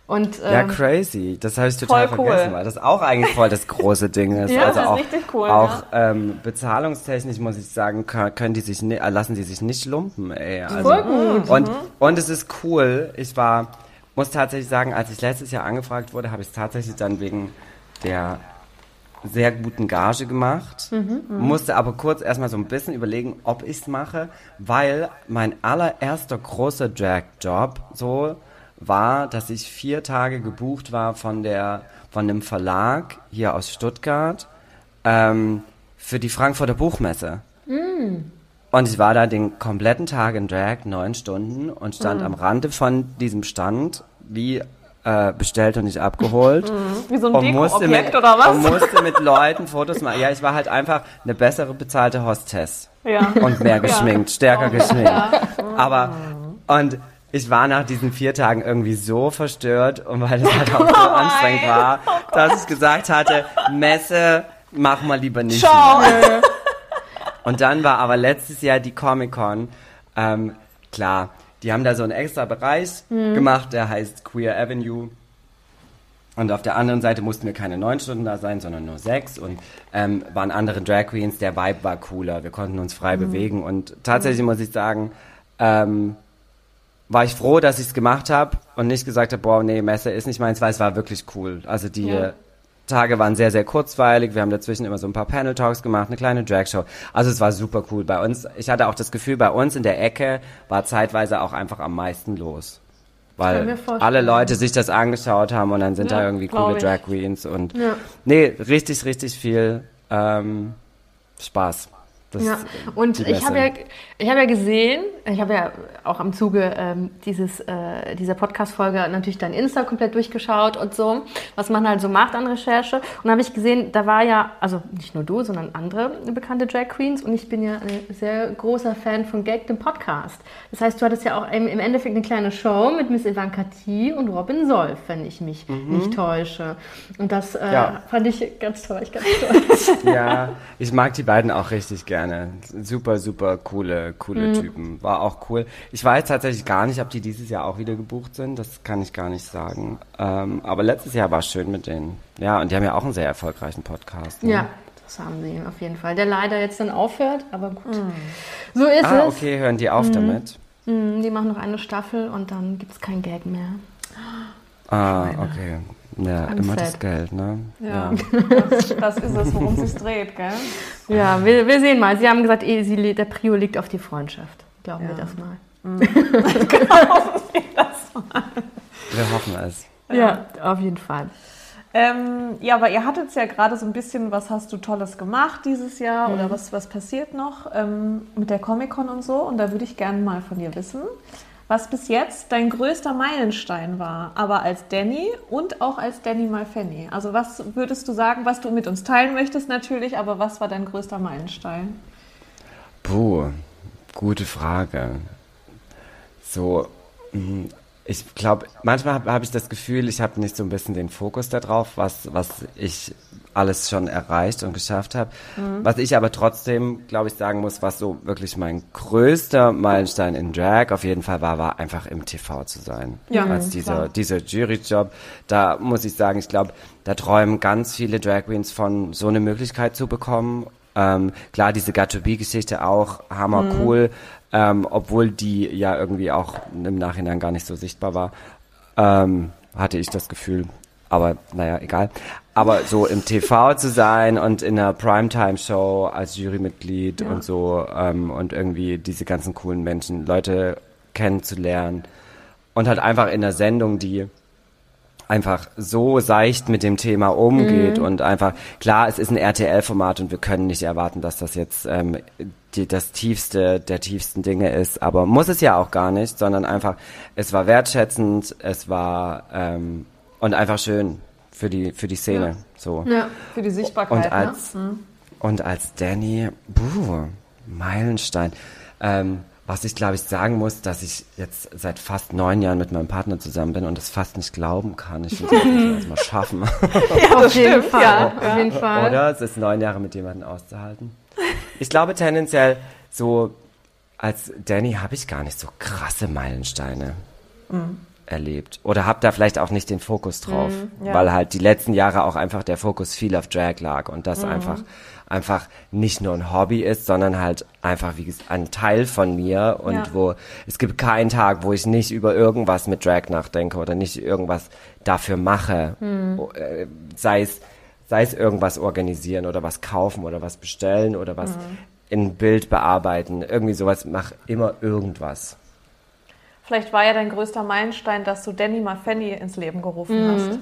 S1: Und,
S3: ähm, ja, crazy. Das habe ich total vergessen, cool. weil das auch eigentlich voll das große Ding ist.
S2: ja,
S3: also
S2: das
S3: auch,
S2: ist richtig cool.
S3: Auch ja. ähm, bezahlungstechnisch muss ich sagen, können die sich lassen die sich nicht lumpen. Ey.
S1: Also, voll gut.
S3: Und, mhm. und es ist cool. Ich war, muss tatsächlich sagen, als ich letztes Jahr angefragt wurde, habe ich es tatsächlich dann wegen der sehr guten Gage gemacht, mhm, mhm. musste aber kurz erstmal so ein bisschen überlegen, ob ich es mache, weil mein allererster großer Drag-Job so war, dass ich vier Tage gebucht war von der von einem Verlag hier aus Stuttgart ähm, für die Frankfurter Buchmesse. Mm. Und ich war da den kompletten Tag in Drag, neun Stunden, und stand mm. am Rande von diesem Stand, wie äh, bestellt und nicht abgeholt.
S2: Mm. Wie so ein und musste mit, oder was?
S3: Und musste mit Leuten Fotos machen. Ja, ich war halt einfach eine bessere bezahlte Hostess. Ja. Und mehr geschminkt, ja. stärker oh. geschminkt. Ja. Aber, und ich war nach diesen vier Tagen irgendwie so verstört und weil es halt auch so oh anstrengend war, oh dass ich gesagt hatte, Messe, mach mal lieber nicht. Ciao. Und dann war aber letztes Jahr die Comic-Con, ähm, klar, die haben da so einen extra Bereich mhm. gemacht, der heißt Queer Avenue. Und auf der anderen Seite mussten wir keine neun Stunden da sein, sondern nur sechs. Und ähm, waren andere Drag Queens. Der Vibe war cooler. Wir konnten uns frei mhm. bewegen. Und tatsächlich muss ich sagen, ähm, war ich froh, dass ich es gemacht habe und nicht gesagt habe, boah, nee, Messe ist nicht meins, weil es war wirklich cool. Also die ja. Tage waren sehr, sehr kurzweilig. Wir haben dazwischen immer so ein paar Panel-Talks gemacht, eine kleine Drag-Show. Also es war super cool. Bei uns, ich hatte auch das Gefühl, bei uns in der Ecke war zeitweise auch einfach am meisten los. Weil alle Leute sich das angeschaut haben und dann sind ja, da irgendwie coole Drag Queens und ja. nee, richtig, richtig viel ähm, Spaß.
S1: Das ja, und ich habe ja, ich hab ja gesehen, ich habe ja auch im Zuge ähm, dieses, äh, dieser Podcast-Folge natürlich dein Insta komplett durchgeschaut und so, was man halt so macht an Recherche. Und da habe ich gesehen, da war ja, also nicht nur du, sondern andere bekannte Drag Queens und ich bin ja ein sehr großer Fan von Gag, dem Podcast. Das heißt, du hattest ja auch im, im Endeffekt eine kleine Show mit Miss Ivanka T und Robin Solf, wenn ich mich mhm. nicht täusche. Und das äh, ja. fand ich ganz toll, ganz toll.
S3: ja, ich mag die beiden auch richtig gerne gerne. Super, super coole, coole mhm. Typen. War auch cool. Ich weiß tatsächlich gar nicht, ob die dieses Jahr auch wieder gebucht sind. Das kann ich gar nicht sagen. Ähm, aber letztes Jahr war es schön mit denen. Ja, und die haben ja auch einen sehr erfolgreichen Podcast.
S1: Ne? Ja, das haben sie auf jeden Fall. Der leider jetzt dann aufhört, aber gut. Mhm. So ist ah,
S3: es. okay, hören die auf mhm. damit?
S1: Mhm, die machen noch eine Staffel und dann gibt es kein Gag mehr.
S3: Ah, okay. Ja, I'm immer sad. das Geld, ne?
S2: Ja, ja. Das, das, ist es, worum es sich dreht, gell?
S1: Ja, wir, wir sehen mal. Sie haben gesagt, eh, sie, der Prio liegt auf die Freundschaft. Glauben ja. wir das mal. Mhm. Glauben
S3: wir das mal. Wir hoffen es.
S1: Ja, auf jeden Fall.
S2: Ähm, ja, aber ihr hattet ja gerade so ein bisschen, was hast du Tolles gemacht dieses Jahr mhm. oder was, was passiert noch ähm, mit der Comic-Con und so. Und da würde ich gerne mal von dir wissen was bis jetzt dein größter Meilenstein war, aber als Danny und auch als Danny Malfenny. Also was würdest du sagen, was du mit uns teilen möchtest natürlich, aber was war dein größter Meilenstein?
S3: Puh, gute Frage. So, hm, ich glaube, manchmal habe hab ich das Gefühl, ich habe nicht so ein bisschen den Fokus darauf, was, was ich alles schon erreicht und geschafft habe. Mhm. Was ich aber trotzdem, glaube ich, sagen muss, was so wirklich mein größter Meilenstein in Drag auf jeden Fall war, war einfach im TV zu sein. Ja, Als dieser, dieser Juryjob. Da muss ich sagen, ich glaube, da träumen ganz viele Drag Queens von, so eine Möglichkeit zu bekommen. Ähm, klar, diese Got-to-Be-Geschichte auch, hammer mhm. Ähm, obwohl die ja irgendwie auch im Nachhinein gar nicht so sichtbar war, ähm, hatte ich das Gefühl. Aber naja, egal. Aber so im TV zu sein und in einer Primetime-Show als Jurymitglied ja. und so ähm, und irgendwie diese ganzen coolen Menschen, Leute kennenzulernen und halt einfach in einer Sendung, die einfach so seicht mit dem Thema umgeht mhm. und einfach, klar, es ist ein RTL-Format und wir können nicht erwarten, dass das jetzt ähm, die, das tiefste der tiefsten Dinge ist, aber muss es ja auch gar nicht, sondern einfach, es war wertschätzend, es war ähm, und einfach schön für die für die Szene, ja. so.
S2: Ja, für die Sichtbarkeit.
S3: Und als ne? mhm. und als Danny, buh, Meilenstein. Ähm, was ich, glaube ich, sagen muss, dass ich jetzt seit fast neun Jahren mit meinem Partner zusammen bin und das fast nicht glauben kann. Ich muss das mal schaffen.
S1: ja, auf jeden Fall. Ja, auf jeden Fall.
S3: Oder es ist neun Jahre mit jemandem auszuhalten. Ich glaube tendenziell so, als Danny habe ich gar nicht so krasse Meilensteine. Mhm erlebt. Oder habe da vielleicht auch nicht den Fokus drauf, mm, ja. weil halt die letzten Jahre auch einfach der Fokus viel auf Drag lag und das mm. einfach einfach nicht nur ein Hobby ist, sondern halt einfach wie ein Teil von mir und ja. wo es gibt keinen Tag, wo ich nicht über irgendwas mit Drag nachdenke oder nicht irgendwas dafür mache, hm. sei es sei es irgendwas organisieren oder was kaufen oder was bestellen oder was hm. in Bild bearbeiten, irgendwie sowas, mach immer irgendwas.
S2: Vielleicht war ja dein größter Meilenstein, dass du Danny Fanny ins Leben gerufen mhm. hast.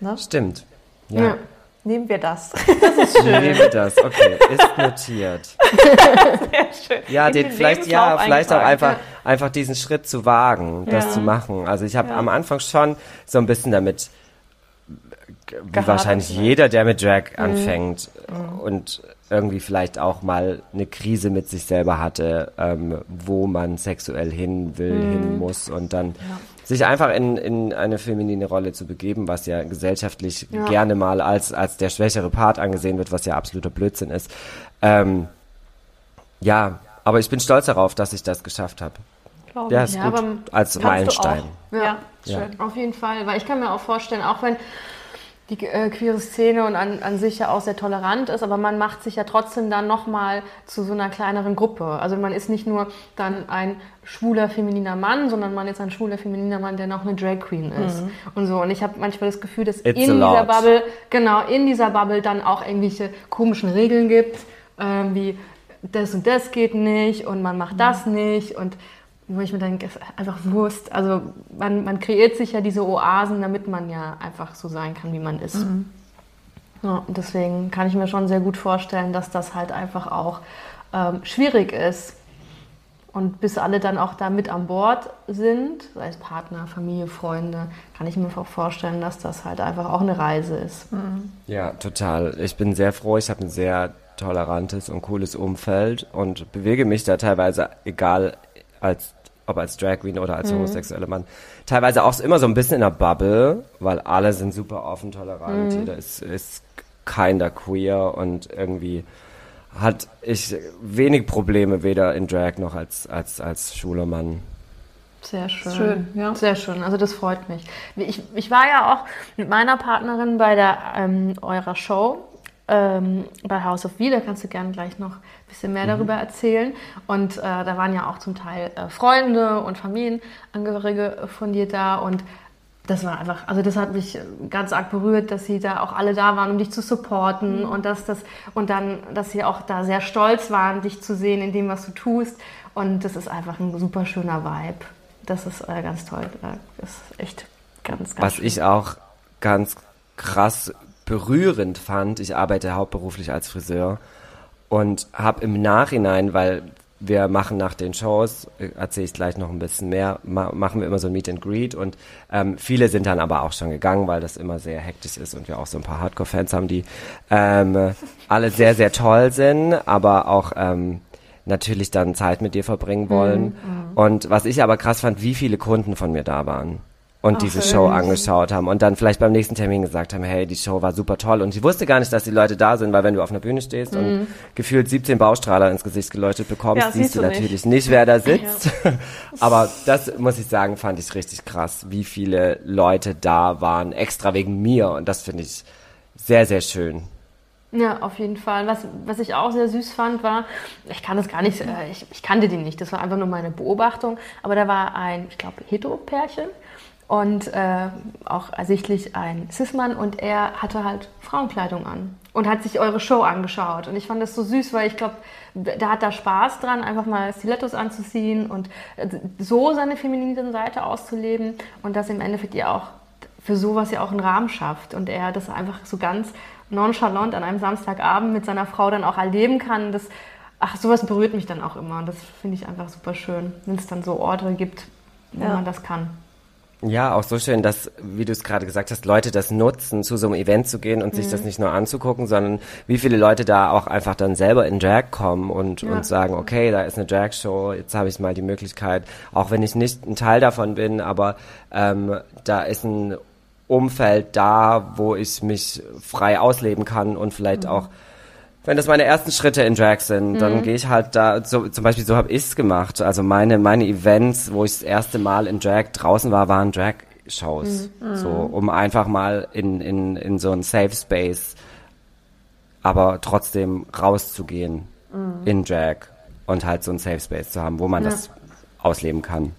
S3: Ne? Stimmt. ja. ja.
S2: Nehmen wir das.
S3: Das ist schön. Nehmen wir das, okay. Ist notiert. Sehr schön. Ja, den, vielleicht, ja, vielleicht auch einfach, einfach diesen Schritt zu wagen, das ja. zu machen. Also ich habe ja. am Anfang schon so ein bisschen damit, wie wahrscheinlich jeder, der mit Drag mhm. anfängt mhm. und irgendwie vielleicht auch mal eine Krise mit sich selber hatte, ähm, wo man sexuell hin will, mhm. hin muss und dann ja. sich einfach in, in eine feminine Rolle zu begeben, was ja gesellschaftlich ja. gerne mal als, als der schwächere Part angesehen wird, was ja absoluter Blödsinn ist. Ähm, ja, aber ich bin stolz darauf, dass ich das geschafft habe. Ja, ist ja, gut. Als Meilenstein.
S1: Ja, schön. Auf jeden Fall, weil ich kann mir auch vorstellen, auch wenn die äh, queere Szene und an, an sich ja auch sehr tolerant ist, aber man macht sich ja trotzdem dann nochmal zu so einer kleineren Gruppe. Also man ist nicht nur dann ein schwuler, femininer Mann, sondern man ist ein schwuler, femininer Mann, der noch eine Drag Queen ist. Mhm. Und so. Und ich habe manchmal das Gefühl, dass It's in dieser Bubble, genau, in dieser Bubble dann auch irgendwelche komischen Regeln gibt, ähm, wie das und das geht nicht und man macht mhm. das nicht und wo ich mir denke, ist einfach Wurst. Also man, man kreiert sich ja diese Oasen, damit man ja einfach so sein kann, wie man ist. Mhm. Ja, deswegen kann ich mir schon sehr gut vorstellen, dass das halt einfach auch ähm, schwierig ist. Und bis alle dann auch da mit an Bord sind, sei es Partner, Familie, Freunde, kann ich mir vorstellen, dass das halt einfach auch eine Reise ist. Mhm.
S3: Ja, total. Ich bin sehr froh. Ich habe ein sehr tolerantes und cooles Umfeld und bewege mich da teilweise, egal als ob als Drag Queen oder als mhm. homosexueller Mann, teilweise auch immer so ein bisschen in der Bubble, weil alle sind super offen, tolerant, mhm. jeder ist, ist keiner queer und irgendwie hat ich wenig Probleme weder in Drag noch als, als, als schwuler Mann.
S1: Sehr schön. schön ja. Sehr schön. Also das freut mich. Ich, ich war ja auch mit meiner Partnerin bei der ähm, eurer Show ähm, bei House of V. Da kannst du gerne gleich noch ein bisschen mehr mhm. darüber erzählen. Und äh, da waren ja auch zum Teil äh, Freunde und Familienangehörige von dir da und das war einfach, also das hat mich ganz arg berührt, dass sie da auch alle da waren, um dich zu supporten mhm. und dass das und dann, dass sie auch da sehr stolz waren, dich zu sehen in dem, was du tust. Und das ist einfach ein super schöner Vibe. Das ist äh, ganz toll. Das ist echt ganz, ganz
S3: Was schön. ich auch ganz krass berührend fand, ich arbeite hauptberuflich als Friseur und habe im Nachhinein, weil wir machen nach den Shows, äh, erzähle ich gleich noch ein bisschen mehr, ma machen wir immer so ein Meet and Greet und ähm, viele sind dann aber auch schon gegangen, weil das immer sehr hektisch ist und wir auch so ein paar Hardcore-Fans haben, die ähm, alle sehr, sehr toll sind, aber auch ähm, natürlich dann Zeit mit dir verbringen wollen. Mhm, mhm. Und was ich aber krass fand, wie viele Kunden von mir da waren und Ach, diese Show angeschaut haben und dann vielleicht beim nächsten Termin gesagt haben, hey, die Show war super toll und ich wusste gar nicht, dass die Leute da sind, weil wenn du auf einer Bühne stehst mhm. und gefühlt 17 Baustrahler ins Gesicht geleuchtet bekommst, ja, siehst du, du natürlich nicht, wer da sitzt. Ja. Aber das muss ich sagen, fand ich richtig krass, wie viele Leute da waren, extra wegen mir und das finde ich sehr, sehr schön.
S1: Ja, auf jeden Fall. Was, was ich auch sehr süß fand, war, ich kann das gar nicht, äh, ich, ich kannte den nicht, das war einfach nur meine Beobachtung, aber da war ein, ich glaube, Hetero-Pärchen und äh, auch ersichtlich ein Cis-Mann und er hatte halt Frauenkleidung an und hat sich eure Show angeschaut und ich fand das so süß, weil ich glaube, da hat da Spaß dran, einfach mal Stilettos anzuziehen und äh, so seine feminine Seite auszuleben und dass im Endeffekt ihr auch für sowas ja auch einen Rahmen schafft und er das einfach so ganz nonchalant an einem Samstagabend mit seiner Frau dann auch erleben kann, das ach, sowas berührt mich dann auch immer und das finde ich einfach super schön, wenn es dann so Orte gibt, wo ja. man das kann.
S3: Ja, auch so schön, dass, wie du es gerade gesagt hast, Leute das nutzen, zu so einem Event zu gehen und mhm. sich das nicht nur anzugucken, sondern wie viele Leute da auch einfach dann selber in Drag kommen und, ja. und sagen, okay, da ist eine Drag-Show, jetzt habe ich mal die Möglichkeit, auch wenn ich nicht ein Teil davon bin, aber ähm, da ist ein Umfeld da, wo ich mich frei ausleben kann und vielleicht mhm. auch wenn das meine ersten Schritte in Drag sind, mhm. dann gehe ich halt da, so, zum Beispiel so habe ich es gemacht. Also meine, meine Events, wo ich das erste Mal in Drag draußen war, waren Drag-Shows. Mhm. So, um einfach mal in, in, in so ein Safe Space, aber trotzdem rauszugehen mhm. in Drag und halt so ein Safe Space zu haben, wo man ja. das ausleben kann.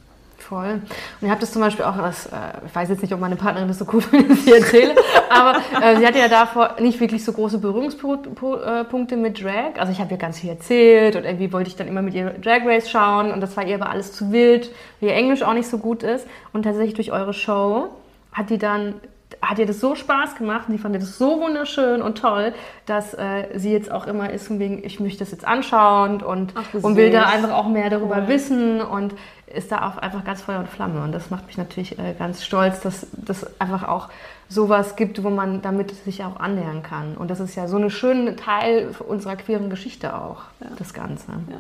S1: Voll. Und ihr habt es zum Beispiel auch, das, äh, ich weiß jetzt nicht, ob meine Partnerin das so cool findet, dass ich erzähle, aber äh, sie hatte ja davor nicht wirklich so große Berührungspunkte mit Drag. Also ich habe ihr ganz viel erzählt und irgendwie wollte ich dann immer mit ihr Drag Race schauen und das war ihr aber alles zu wild, weil ihr Englisch auch nicht so gut ist. Und tatsächlich durch eure Show hat die dann hat ihr das so Spaß gemacht und sie fand das so wunderschön und toll, dass äh, sie jetzt auch immer ist, wegen, ich möchte das jetzt anschauen und, Ach, und will da einfach auch mehr darüber cool. wissen und ist da auch einfach ganz Feuer und Flamme. Und das macht mich natürlich äh, ganz stolz, dass das einfach auch sowas gibt, wo man damit sich auch annähern kann. Und das ist ja so ein schöner Teil unserer queeren Geschichte auch, ja. das Ganze. Ja.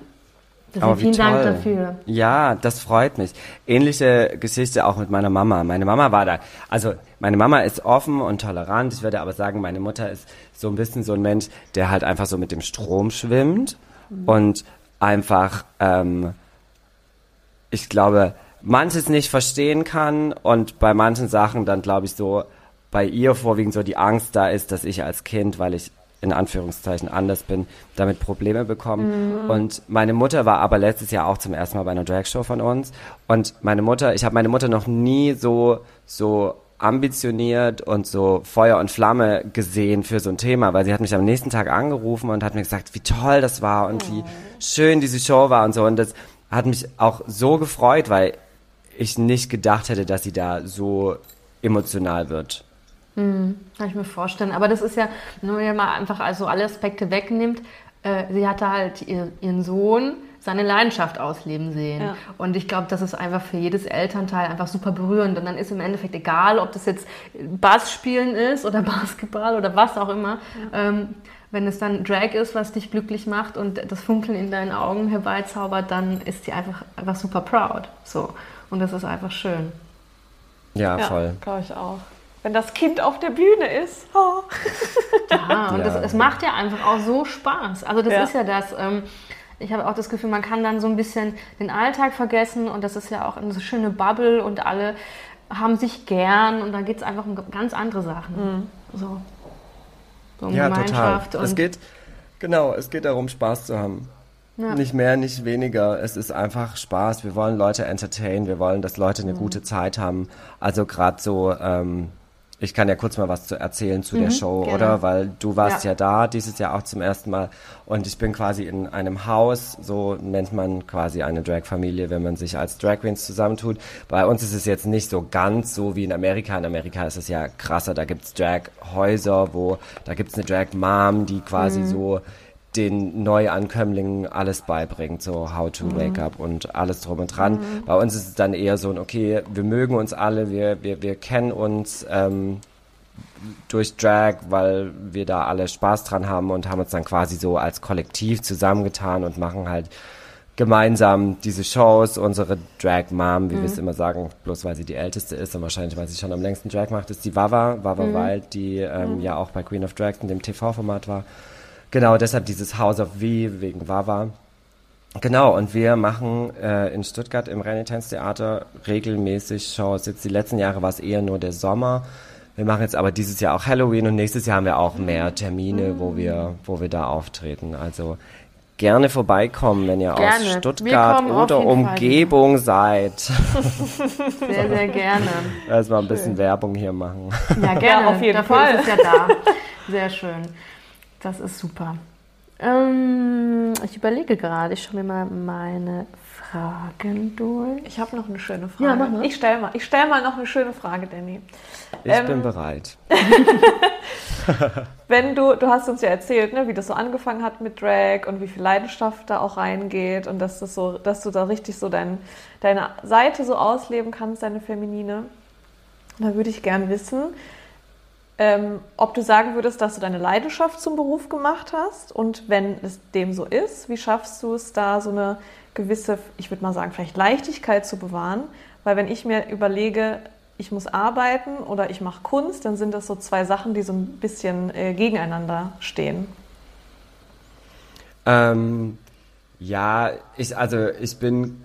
S3: Deswegen vielen toll. Dank dafür. Ja, das freut mich. Ähnliche Geschichte auch mit meiner Mama. Meine Mama war da. Also meine Mama ist offen und tolerant. Ich würde aber sagen, meine Mutter ist so ein bisschen so ein Mensch, der halt einfach so mit dem Strom schwimmt mhm. und einfach, ähm, ich glaube, manches nicht verstehen kann und bei manchen Sachen dann glaube ich so bei ihr vorwiegend so die Angst da ist, dass ich als Kind, weil ich in Anführungszeichen anders bin, damit Probleme bekommen. Mhm. Und meine Mutter war aber letztes Jahr auch zum ersten Mal bei einer Dragshow von uns. Und meine Mutter, ich habe meine Mutter noch nie so, so ambitioniert und so Feuer und Flamme gesehen für so ein Thema, weil sie hat mich am nächsten Tag angerufen und hat mir gesagt, wie toll das war und oh. wie schön diese Show war und so. Und das hat mich auch so gefreut, weil ich nicht gedacht hätte, dass sie da so emotional wird.
S1: Mhm, kann ich mir vorstellen. Aber das ist ja, nur wenn man mal einfach also alle Aspekte wegnimmt, äh, sie hatte halt ihr, ihren Sohn seine Leidenschaft ausleben sehen. Ja. Und ich glaube, das ist einfach für jedes Elternteil einfach super berührend. Und dann ist im Endeffekt egal, ob das jetzt Bass spielen ist oder Basketball oder was auch immer. Ja. Ähm, wenn es dann Drag ist, was dich glücklich macht und das Funkeln in deinen Augen herbeizaubert, dann ist sie einfach, einfach super proud. So. Und das ist einfach schön.
S3: Ja, ja voll.
S2: Glaube ich auch. Wenn das Kind auf der Bühne ist. Oh.
S1: ja, und es macht ja einfach auch so Spaß. Also das ja. ist ja das. Ähm, ich habe auch das Gefühl, man kann dann so ein bisschen den Alltag vergessen und das ist ja auch eine so schöne Bubble und alle haben sich gern und da geht es einfach um ganz andere Sachen. Mhm. So.
S3: so um ja, Gemeinschaft. total. es geht, genau, es geht darum, Spaß zu haben. Ja. Nicht mehr, nicht weniger. Es ist einfach Spaß. Wir wollen Leute entertainen. Wir wollen, dass Leute eine mhm. gute Zeit haben. Also gerade so ähm, ich kann ja kurz mal was zu erzählen zu mhm, der Show, gerne. oder? Weil du warst ja. ja. da dieses Jahr auch zum ersten Mal und ich bin quasi in einem Haus, so nennt man quasi eine Drag-Familie, wenn man sich als Drag Queens zusammentut. Bei uns ist es jetzt nicht so ganz so wie in Amerika. In Amerika ist es ja krasser, da gibt's Drag-Häuser, wo, da gibt's eine Drag-Mom, die quasi mhm. so den Neuankömmlingen alles beibringt, so how to mhm. wake up und alles drum und dran. Mhm. Bei uns ist es dann eher so ein, okay, wir mögen uns alle, wir, wir, wir kennen uns ähm, durch Drag, weil wir da alle Spaß dran haben und haben uns dann quasi so als Kollektiv zusammengetan und machen halt gemeinsam diese Shows. Unsere Drag Mom, wie mhm. wir es immer sagen, bloß weil sie die älteste ist und wahrscheinlich, weil sie schon am längsten Drag macht, ist die Wawa, Wawa mhm. Wild, die ähm, mhm. ja auch bei Queen of Drags in dem TV-Format war. Genau, deshalb dieses House of V wegen Wawa. Genau, und wir machen äh, in Stuttgart im Renitenztheater regelmäßig Shows. Jetzt die letzten Jahre war es eher nur der Sommer. Wir machen jetzt aber dieses Jahr auch Halloween und nächstes Jahr haben wir auch mehr Termine, wo wir, wo wir da auftreten. Also gerne vorbeikommen, wenn ihr gerne. aus Stuttgart oder Umgebung Fall. seid.
S1: Sehr, sehr gerne.
S3: Erstmal ein bisschen Werbung hier machen.
S1: Ja, gerne. Ja, auf jeden Dafür Fall. ist es ja da. Sehr schön. Das ist super. Ähm, ich überlege gerade, ich schaue mir mal meine Fragen durch.
S2: Ich habe noch eine schöne Frage. Ja, mach mal. Ich stelle mal, stell mal noch eine schöne Frage, Danny.
S3: Ich ähm, bin bereit.
S2: wenn du, du hast uns ja erzählt, ne, wie das so angefangen hat mit Drag und wie viel Leidenschaft da auch reingeht und dass, das so, dass du da richtig so dein, deine Seite so ausleben kannst, deine feminine. Da würde ich gern wissen, ähm, ob du sagen würdest, dass du deine Leidenschaft zum Beruf gemacht hast und wenn es dem so ist, wie schaffst du es da so eine gewisse, ich würde mal sagen, vielleicht Leichtigkeit zu bewahren? Weil wenn ich mir überlege, ich muss arbeiten oder ich mache Kunst, dann sind das so zwei Sachen, die so ein bisschen äh, gegeneinander stehen.
S3: Ähm, ja, ich, also ich bin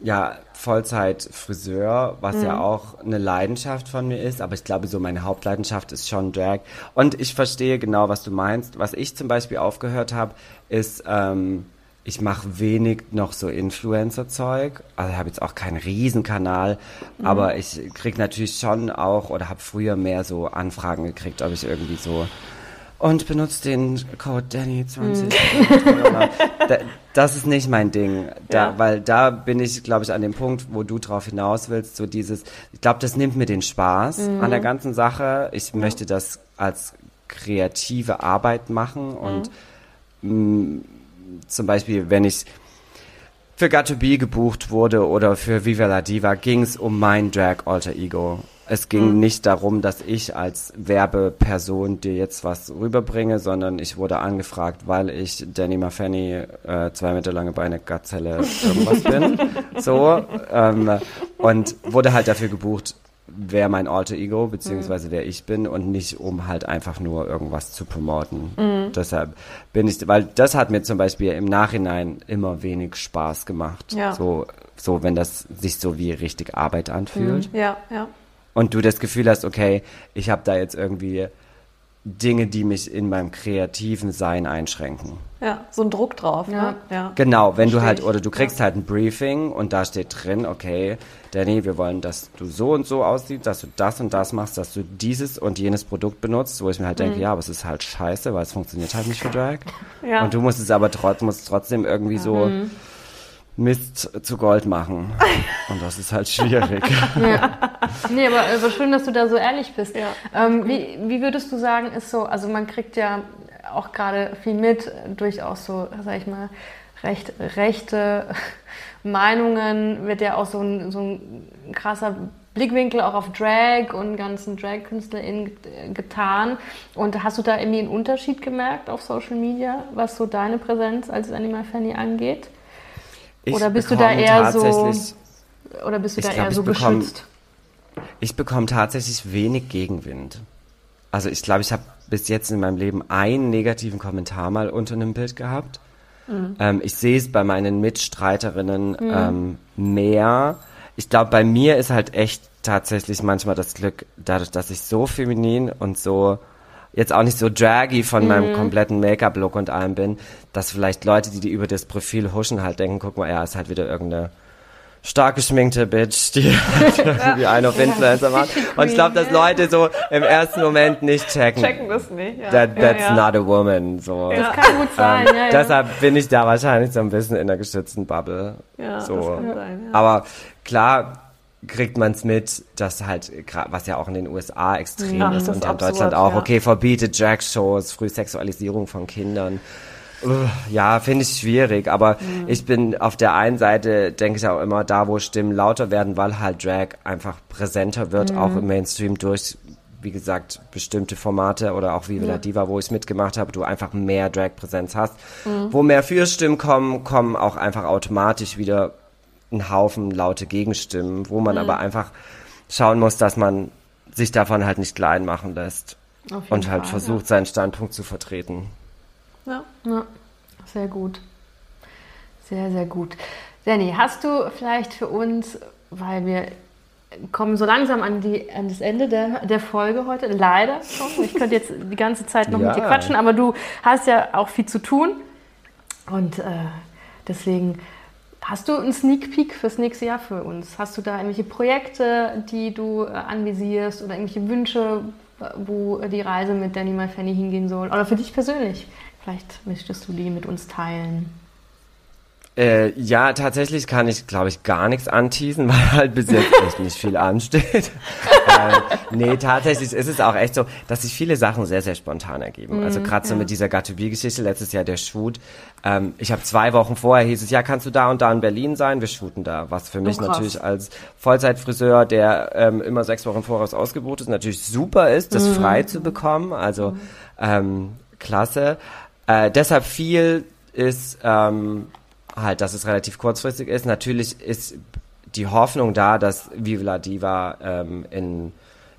S3: ja Vollzeit Friseur, was mhm. ja auch eine Leidenschaft von mir ist, aber ich glaube, so meine Hauptleidenschaft ist schon Drag. Und ich verstehe genau, was du meinst. Was ich zum Beispiel aufgehört habe, ist, ähm, ich mache wenig noch so Influencer-Zeug. Also ich habe jetzt auch keinen Riesenkanal, mhm. aber ich krieg natürlich schon auch oder habe früher mehr so Anfragen gekriegt, ob ich irgendwie so und benutzt den Code Danny20. Mhm. das ist nicht mein Ding, da, ja. weil da bin ich, glaube ich, an dem Punkt, wo du drauf hinaus willst, so dieses, ich glaube, das nimmt mir den Spaß mhm. an der ganzen Sache. Ich möchte das als kreative Arbeit machen und mhm. mh, zum Beispiel, wenn ich für Got Be gebucht wurde oder für Viva la Diva, ging es um mein Drag Alter Ego. Es ging mhm. nicht darum, dass ich als Werbeperson dir jetzt was rüberbringe, sondern ich wurde angefragt, weil ich Danny Maffani, äh, zwei Meter lange Beine, Gazelle, irgendwas bin. So. Ähm, und wurde halt dafür gebucht, wer mein Alter Ego, beziehungsweise mhm. wer ich bin und nicht um halt einfach nur irgendwas zu promoten. Mhm. Deshalb bin ich, weil das hat mir zum Beispiel im Nachhinein immer wenig Spaß gemacht. Ja. So, so, wenn das sich so wie richtig Arbeit anfühlt.
S2: Mhm. Ja, ja
S3: und du das Gefühl hast, okay, ich habe da jetzt irgendwie Dinge, die mich in meinem kreativen Sein einschränken.
S2: Ja, so ein Druck drauf. Ja. Ne?
S3: ja. Genau, wenn Versteh du halt, oder du kriegst ja. halt ein Briefing und da steht drin, okay, Danny, wir wollen, dass du so und so aussiehst, dass du das und das machst, dass du dieses und jenes Produkt benutzt, wo ich mir halt denke, mhm. ja, aber es ist halt scheiße, weil es funktioniert halt nicht für Drag. Ja. Und du musst es aber trotzdem, musst trotzdem irgendwie so... Mhm Mist zu Gold machen. Und das ist halt schwierig.
S1: ja. Nee, aber, aber schön, dass du da so ehrlich bist. Ja. Ähm, wie, wie würdest du sagen, ist so, also man kriegt ja auch gerade viel mit, durchaus so, sag ich mal, recht rechte Meinungen, wird ja auch so ein, so ein krasser Blickwinkel auch auf Drag und ganzen Drag-KünstlerInnen getan. Und hast du da irgendwie einen Unterschied gemerkt auf Social Media, was so deine Präsenz als Animal Fanny angeht? Ich oder bist du da eher so oder bist du da glaub, eher so bekomm, geschützt?
S3: Ich bekomme tatsächlich wenig Gegenwind. Also ich glaube, ich habe bis jetzt in meinem Leben einen negativen Kommentar mal unter einem Bild gehabt. Mhm. Ähm, ich sehe es bei meinen Mitstreiterinnen mhm. ähm, mehr. Ich glaube, bei mir ist halt echt tatsächlich manchmal das Glück, dadurch, dass ich so feminin und so jetzt auch nicht so draggy von mhm. meinem kompletten Make-up-Look und allem bin, dass vielleicht Leute, die, die über das Profil huschen, halt denken, guck mal, ja, ist halt wieder irgendeine stark geschminkte Bitch, die irgendwie einen auf Influencer macht. Und ich glaube, dass Leute so im ersten Moment nicht checken.
S2: Checken das nicht, ja.
S3: That, that's ja, ja. not a woman, so.
S1: Das kann gut sein, ähm, ja, ja.
S3: Deshalb bin ich da wahrscheinlich so ein bisschen in der geschützten Bubble. Ja, so. das kann sein, ja. Aber klar, kriegt man es mit, dass halt, was ja auch in den USA extrem ja, ist und in Deutschland auch, ja. okay, verbiete Drag-Shows, Frühsexualisierung von Kindern. Ja, finde ich schwierig, aber mhm. ich bin auf der einen Seite, denke ich auch immer, da wo Stimmen lauter werden, weil halt Drag einfach präsenter wird, mhm. auch im Mainstream durch, wie gesagt, bestimmte Formate oder auch Viva ja. Diva, wo ich mitgemacht habe, du einfach mehr Drag-Präsenz hast. Mhm. Wo mehr Fürstimmen kommen, kommen auch einfach automatisch wieder ein Haufen laute Gegenstimmen, wo man mhm. aber einfach schauen muss, dass man sich davon halt nicht klein machen lässt und halt Fall, versucht, ja. seinen Standpunkt zu vertreten.
S1: Ja. ja, sehr gut. Sehr, sehr gut. Danny, hast du vielleicht für uns, weil wir kommen so langsam an, die, an das Ende der, der Folge heute, leider schon. Ich könnte jetzt die ganze Zeit noch ja. mit dir quatschen, aber du hast ja auch viel zu tun. Und äh, deswegen Hast du einen Sneak Peek fürs nächste Jahr für uns? Hast du da irgendwelche Projekte, die du äh, anvisierst oder irgendwelche Wünsche, wo die Reise mit Danny My Fanny hingehen soll? Oder für dich persönlich? Vielleicht möchtest du die mit uns teilen.
S3: Äh, ja, tatsächlich kann ich, glaube ich, gar nichts anteasen, weil halt bis jetzt echt nicht viel ansteht. äh, nee, tatsächlich ist es auch echt so, dass sich viele Sachen sehr, sehr spontan ergeben. Mm, also mhm, gerade so ja. mit dieser Gatubie-Geschichte, letztes Jahr der Shoot. Ähm, ich habe zwei Wochen vorher hieß es, ja, kannst du da und da in Berlin sein? Wir shooten da. Was für mich oh, natürlich als Vollzeitfriseur, der ähm, immer sechs Wochen voraus ausgebucht ist, natürlich super ist, das mm. frei zu bekommen. Also mm. ähm, klasse. Äh, deshalb viel ist... Ähm, halt, dass es relativ kurzfristig ist. Natürlich ist die Hoffnung da, dass Viva la Diva ähm, in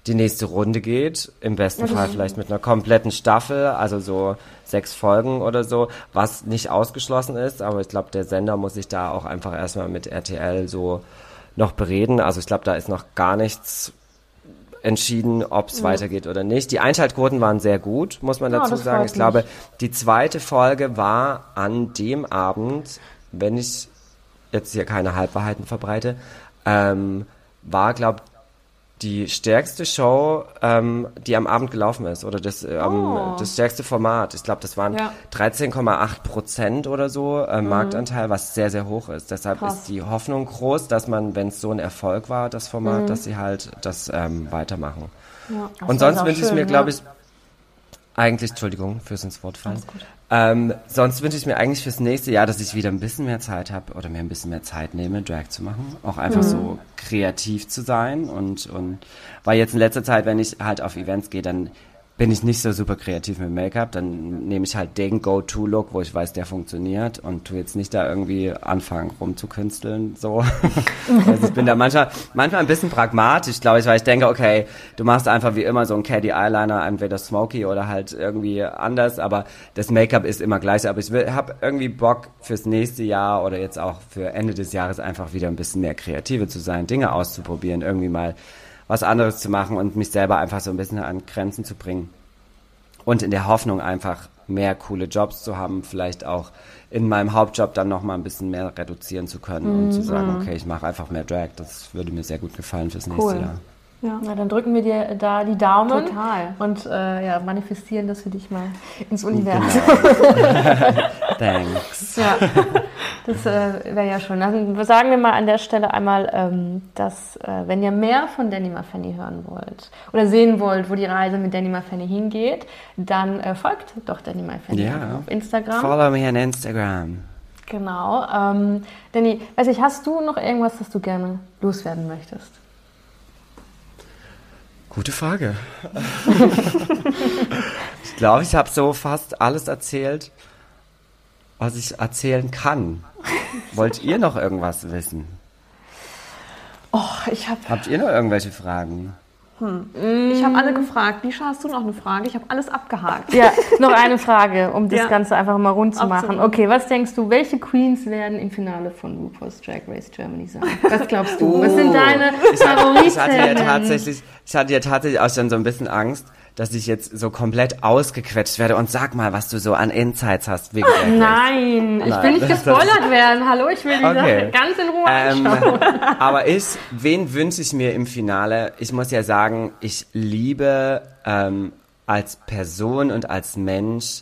S3: die nächste Runde geht. Im besten Fall vielleicht mit einer kompletten Staffel, also so sechs Folgen oder so, was nicht ausgeschlossen ist. Aber ich glaube, der Sender muss sich da auch einfach erstmal mit RTL so noch bereden. Also ich glaube, da ist noch gar nichts entschieden, ob es ja. weitergeht oder nicht. Die Einschaltquoten waren sehr gut, muss man dazu ja, sagen. Ich glaube, die zweite Folge war an dem Abend wenn ich jetzt hier keine Halbwahrheiten verbreite, ähm, war, glaube die stärkste Show, ähm, die am Abend gelaufen ist oder das, ähm, oh. das stärkste Format. Ich glaube, das waren ja. 13,8 Prozent oder so äh, mhm. Marktanteil, was sehr, sehr hoch ist. Deshalb Krass. ist die Hoffnung groß, dass man, wenn es so ein Erfolg war, das Format, mhm. dass sie halt das ähm, weitermachen. Ja, Und sonst wünsche ich mir, glaube ich, eigentlich, Entschuldigung fürs ins Wort fallen. Ähm, sonst wünsche ich mir eigentlich fürs nächste Jahr, dass ich wieder ein bisschen mehr Zeit habe oder mir ein bisschen mehr Zeit nehme, Drag zu machen. Auch einfach mhm. so kreativ zu sein und, und weil jetzt in letzter Zeit, wenn ich halt auf Events gehe, dann bin ich nicht so super kreativ mit Make-up, dann nehme ich halt den Go-To-Look, wo ich weiß, der funktioniert und tu jetzt nicht da irgendwie anfangen rumzukünsteln, so. also ich bin da manchmal, manchmal ein bisschen pragmatisch, glaube ich, weil ich denke, okay, du machst einfach wie immer so ein Caddy Eyeliner, entweder smoky oder halt irgendwie anders, aber das Make-up ist immer gleich, aber ich habe irgendwie Bock fürs nächste Jahr oder jetzt auch für Ende des Jahres einfach wieder ein bisschen mehr kreative zu sein, Dinge auszuprobieren, irgendwie mal was anderes zu machen und mich selber einfach so ein bisschen an Grenzen zu bringen. Und in der Hoffnung einfach mehr coole Jobs zu haben, vielleicht auch in meinem Hauptjob dann nochmal ein bisschen mehr reduzieren zu können mhm. und zu sagen, mhm. okay, ich mache einfach mehr Drag. Das würde mir sehr gut gefallen fürs nächste cool. Jahr.
S1: Ja. Na, dann drücken wir dir da die Daumen.
S2: Total.
S1: Und äh, ja, manifestieren das für dich mal ins Universum.
S3: Genau. Thanks.
S1: Ja, das äh, wäre ja schon. Dann sagen wir mal an der Stelle einmal, ähm, dass äh, wenn ihr mehr von Danny Fanny hören wollt oder sehen wollt, wo die Reise mit Danny Fanny hingeht, dann äh, folgt doch Danny Fanny ja. auf Instagram.
S3: Follow me on Instagram.
S1: Genau. Ähm, Danny, weiß ich, hast du noch irgendwas, das du gerne loswerden möchtest?
S3: Gute Frage. ich glaube, ich habe so fast alles erzählt, was ich erzählen kann. Wollt ihr noch irgendwas wissen?
S1: Oh, ich habe.
S3: Habt ihr noch irgendwelche Fragen?
S2: Hm. Ich habe alle gefragt. Lisha, hast du noch eine Frage? Ich habe alles abgehakt.
S1: Ja, noch eine Frage, um das ja. Ganze einfach mal rund zu machen. Okay, was denkst du, welche Queens werden im Finale von RuPaul's Drag Race Germany sein? Was glaubst du? Oh. Was sind deine Favoriten?
S3: Ich hatte ja tatsächlich, ich hatte ja tatsächlich auch schon so ein bisschen Angst, dass ich jetzt so komplett ausgequetscht werde und sag mal, was du so an Insights hast.
S1: Wegen Nein, ich will nicht gespoilert werden. Hallo, ich will die okay. Sache ganz in Ruhe ähm, anschauen.
S3: Aber ich, wen wünsche ich mir im Finale? Ich muss ja sagen, ich liebe ähm, als Person und als Mensch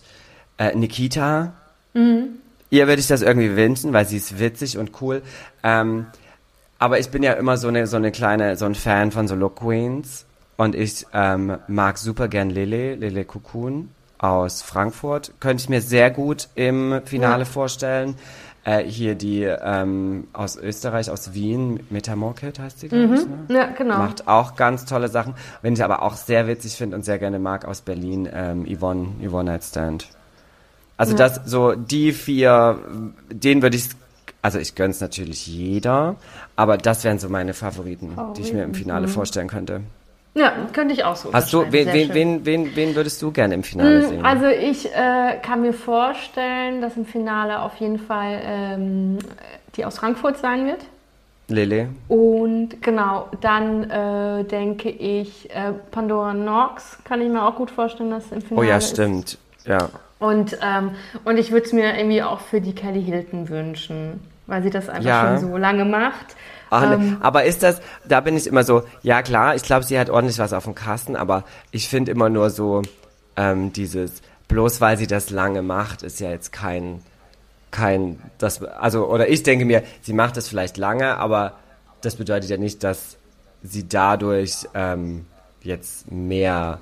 S3: äh, Nikita. Mhm. Ihr würde ich das irgendwie wünschen, weil sie ist witzig und cool. Ähm, aber ich bin ja immer so eine, so eine kleine, so ein Fan von so Look Queens. Und ich ähm, mag super gern Lele, Lele Kukun aus Frankfurt. Könnte ich mir sehr gut im Finale ja. vorstellen. Äh, hier die ähm, aus Österreich, aus Wien, Metamorkit heißt sie, glaube
S1: mhm. ich. Ne? Ja, genau.
S3: Macht auch ganz tolle Sachen. Wenn ich aber auch sehr witzig finde und sehr gerne mag aus Berlin, ähm, Yvonne, Yvonne Nightstand. Also ja. das, so die vier, denen würde ich also ich gönn's natürlich jeder, aber das wären so meine Favoriten, Favoriten. die ich mir im Finale mhm. vorstellen könnte.
S1: Ja, könnte ich auch so.
S3: Hast du, wen, wen, wen, wen, wen würdest du gerne im Finale mm, sehen?
S1: Also ich äh, kann mir vorstellen, dass im Finale auf jeden Fall ähm, die aus Frankfurt sein wird.
S3: Lele.
S1: Und genau, dann äh, denke ich, äh, Pandora Knox kann ich mir auch gut vorstellen, dass im Finale
S3: Oh ja, stimmt. Ist. Ja.
S1: Und, ähm, und ich würde es mir irgendwie auch für die Kelly Hilton wünschen, weil sie das einfach ja. schon so lange macht.
S3: Ach, ne. ähm, aber ist das, da bin ich immer so, ja klar, ich glaube, sie hat ordentlich was auf dem Kasten, aber ich finde immer nur so, ähm, dieses, bloß weil sie das lange macht, ist ja jetzt kein, kein, das, also, oder ich denke mir, sie macht das vielleicht lange, aber das bedeutet ja nicht, dass sie dadurch ähm, jetzt mehr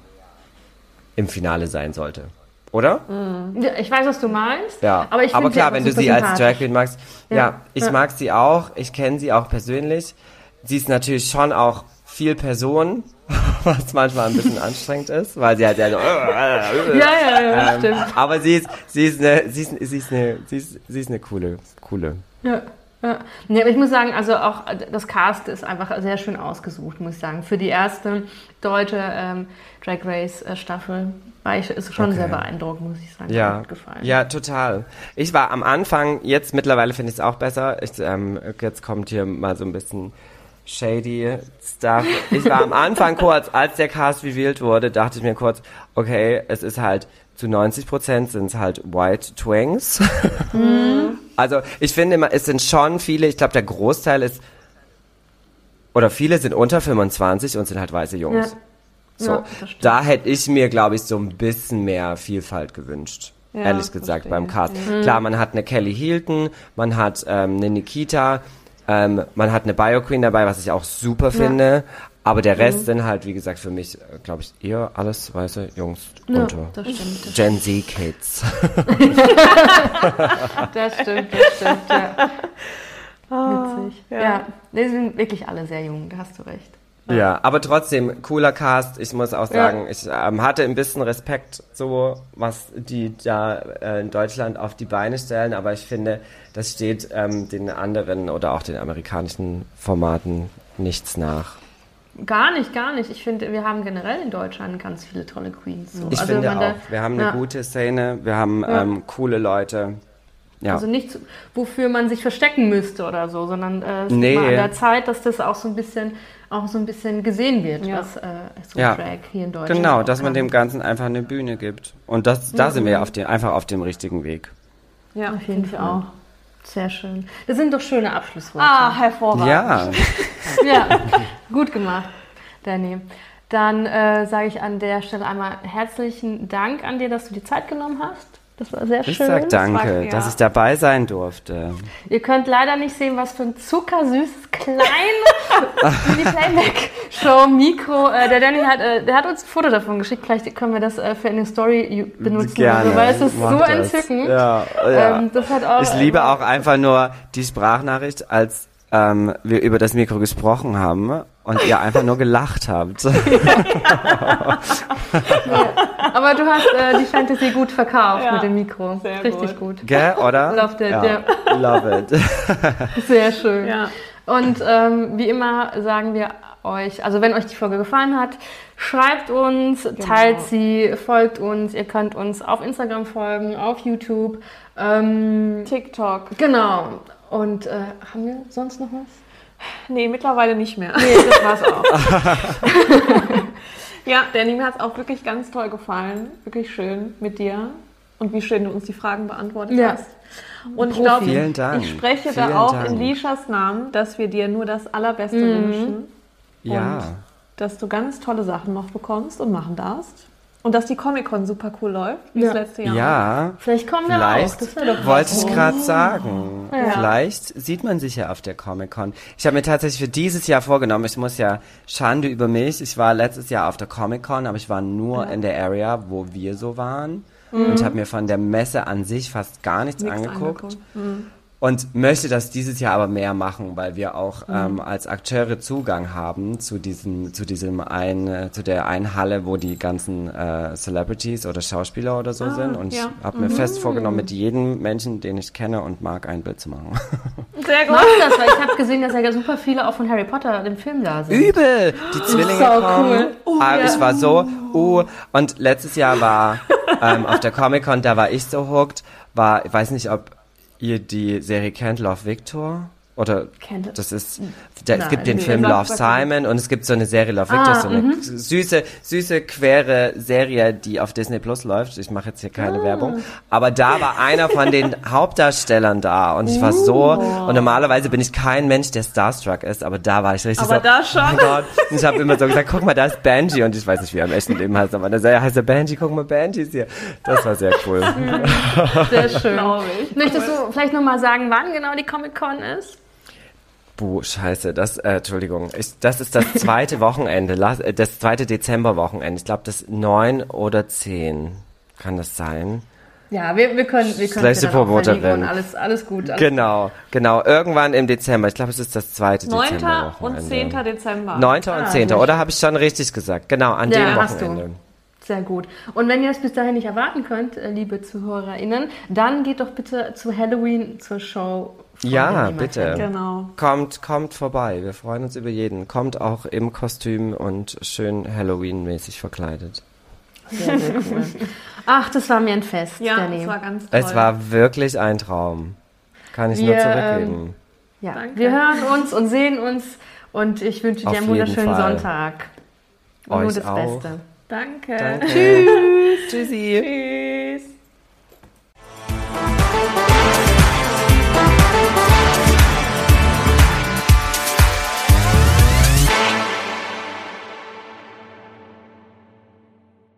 S3: im Finale sein sollte. Oder?
S1: Mhm. Ich weiß, was du meinst.
S3: Ja. Aber, ich aber klar, wenn du sie als Drag Queen magst. Ja, ja ich ja. mag sie auch. Ich kenne sie auch persönlich. Sie ist natürlich schon auch viel Person, was manchmal ein bisschen anstrengend ist, weil sie halt ja so.
S1: ja, ja, ja, ähm, stimmt.
S3: Aber sie ist, sie ist eine, sie ist, sie ist eine, sie ist, sie ist eine coole, coole.
S1: Ja. Ja. aber ich muss sagen, also auch das Cast ist einfach sehr schön ausgesucht, muss ich sagen. Für die erste deutsche ähm, Drag Race äh, Staffel war ich, ist schon okay. sehr beeindruckend, muss ich sagen.
S3: Ja, ja, total. Ich war am Anfang, jetzt mittlerweile finde ich es auch besser. Ich, ähm, jetzt kommt hier mal so ein bisschen shady Stuff. Ich war am Anfang kurz, als der Cast revealed wurde, dachte ich mir kurz, okay, es ist halt zu 90 Prozent sind es halt White Twangs. Mhm. Also ich finde immer, es sind schon viele, ich glaube der Großteil ist, oder viele sind unter 25 und sind halt weiße Jungs. Ja. So, ja, da hätte ich mir, glaube ich, so ein bisschen mehr Vielfalt gewünscht. Ja, ehrlich gesagt, beim Cast. Ja. Klar, man hat eine Kelly Hilton, man hat ähm, eine Nikita, ähm, man hat eine Bio Queen dabei, was ich auch super finde. Aber der Rest mhm. sind halt, wie gesagt, für mich, äh, glaube ich, eher alles weiße Jungs ja, unter das stimmt, das Gen Z Kids.
S1: das stimmt, das stimmt, ja. Witzig. Ja. ja, die sind wirklich alle sehr jung, da hast du recht.
S3: Ja, aber trotzdem, cooler Cast. Ich muss auch sagen, ja. ich ähm, hatte ein bisschen Respekt, so was die da äh, in Deutschland auf die Beine stellen, aber ich finde, das steht ähm, den anderen oder auch den amerikanischen Formaten nichts nach.
S1: Gar nicht, gar nicht. Ich finde, wir haben generell in Deutschland ganz viele tolle Queens.
S3: So. Ich also finde auch, da, wir haben eine ja. gute Szene, wir haben ja. ähm, coole Leute.
S1: Ja. Also nichts, wofür man sich verstecken müsste oder so, sondern äh, es nee. ist an der Zeit, dass das auch so ein bisschen auch so ein bisschen gesehen wird, ja. was äh, so ja. Drag hier in Deutschland
S3: Genau, dass man dem Ganzen einfach eine Bühne gibt. Und das, da mhm. sind wir auf dem, einfach auf dem richtigen Weg.
S1: Ja, auf jeden Fall auch. Sehr schön. Das sind doch schöne Abschlussworte.
S2: Ah, hervorragend.
S3: Ja.
S1: ja, gut gemacht. Danny. Dann äh, sage ich an der Stelle einmal herzlichen Dank an dir, dass du die Zeit genommen hast. Das war sehr
S3: ich
S1: schön.
S3: Ich sag danke, war, ja. dass ich dabei sein durfte.
S1: Ihr könnt leider nicht sehen, was für ein zuckersüßes, kleines die Playback-Show Mikro. Äh, der Danny hat, äh, der hat uns ein Foto davon geschickt. Vielleicht können wir das äh, für eine Story benutzen.
S3: Gerne,
S1: also, weil es ist so das. entzückend.
S3: Ja, ja. Ähm, auch, ich liebe auch einfach nur die Sprachnachricht als ähm, wir über das Mikro gesprochen haben und ihr einfach nur gelacht habt. ja.
S1: Aber du hast äh, die Fantasy gut verkauft ja, mit dem Mikro. Richtig gut. gut.
S3: Gell, oder?
S1: Love it,
S3: ja. ja. Love
S1: it. Sehr schön. Ja. Und ähm, wie immer sagen wir euch, also wenn euch die Folge gefallen hat, schreibt uns, genau. teilt sie, folgt uns. Ihr könnt uns auf Instagram folgen, auf YouTube,
S2: ähm, TikTok.
S1: Genau. Und äh, haben wir sonst noch was?
S2: Nee, mittlerweile nicht mehr.
S1: Nee, das war's auch.
S2: ja, Danny, mir hat es auch wirklich ganz toll gefallen. Wirklich schön mit dir. Und wie schön du uns die Fragen beantwortet ja. hast. Und ich glaube, ich spreche Vielen da auch Dank. in Lishas Namen, dass wir dir nur das Allerbeste mhm. wünschen.
S3: Ja. Und
S2: dass du ganz tolle Sachen noch bekommst und machen darfst. Und dass die Comic-Con super cool läuft, wie
S3: ja.
S2: das letzte Jahr.
S3: Ja,
S1: vielleicht kommen wir
S3: vielleicht
S1: auch. Das
S3: wollte ich gerade sagen. Ja. Vielleicht sieht man sich ja auf der Comic-Con. Ich habe mir tatsächlich für dieses Jahr vorgenommen, ich muss ja Schande über mich. Ich war letztes Jahr auf der Comic-Con, aber ich war nur ja. in der Area, wo wir so waren. Mhm. Und habe mir von der Messe an sich fast gar nichts, nichts angeguckt. angeguckt. Mhm und möchte das dieses Jahr aber mehr machen, weil wir auch mhm. ähm, als Akteure Zugang haben zu diesem, zu diesem ein, zu der einen Halle, wo die ganzen äh, Celebrities oder Schauspieler oder so ah, sind. Und ja. ich habe mir mhm. fest vorgenommen, mit jedem Menschen, den ich kenne und mag, ein Bild zu machen.
S1: Sehr gut. Mach das, weil ich habe gesehen, dass ja super viele auch von Harry Potter dem Film da sind.
S3: Übel! Die Zwillinge so kommen. Cool. Oh, ah, ja. Ich war so, uh, und letztes Jahr war ähm, auf der Comic Con, da war ich so hooked, war, ich weiß nicht, ob ihr die Serie kennt, Love Victor? Oder Kennt das ist, da, Nein, es gibt den nee, Film Love Simon und es gibt so eine Serie Love Victor, ah, so eine mhm. süße, süße, quere Serie, die auf Disney Plus läuft. Ich mache jetzt hier keine ah. Werbung. Aber da war einer von den Hauptdarstellern da und ich war so, uh. und normalerweise bin ich kein Mensch, der Starstruck ist, aber da war ich richtig
S2: aber
S3: so.
S2: da schon. Oh
S3: Gott. Und ich habe immer so gesagt, guck mal, da ist Benji und ich weiß nicht, wie er im echten Leben heißt, aber in der Serie heißt er Benji, guck mal, Benji ist hier. Das war sehr cool.
S1: Sehr schön. Möchtest du vielleicht nochmal sagen, wann genau die Comic-Con ist?
S3: Buh, scheiße, das, äh, Entschuldigung, ich, das ist das zweite Wochenende, äh, das zweite Dezemberwochenende. Ich glaube, das neun oder zehn kann das sein.
S1: Ja, wir, wir können, wir können
S3: Schlechte Promoterin.
S1: Alles, alles gut. Alles
S3: genau, genau. Irgendwann im Dezember. Ich glaube, es ist das zweite 9. Dezember.
S2: 9. und 10. Dezember.
S3: 9. Ah, und 10. Oder habe ich schon richtig gesagt? Genau, an ja, dem Wochenende.
S1: Sehr gut. Und wenn ihr es bis dahin nicht erwarten könnt, äh, liebe ZuhörerInnen, dann geht doch bitte zu Halloween zur Show
S3: ja, bitte.
S2: Genau.
S3: Kommt, kommt vorbei. Wir freuen uns über jeden. Kommt auch im Kostüm und schön Halloween-mäßig verkleidet.
S1: Sehr, sehr cool. Ach, das war mir ein Fest.
S2: Ja, Danny.
S1: das
S2: war ganz toll.
S3: Es war wirklich ein Traum. Kann ich wir, nur zurückgeben. Ähm,
S1: ja, Danke. wir hören uns und sehen uns und ich wünsche dir einen wunderschönen Fall. Sonntag.
S3: Und Euch nur das auch.
S1: Beste.
S2: Danke.
S3: Danke.
S2: Tschüss.
S3: Tschüssi. Tschüss.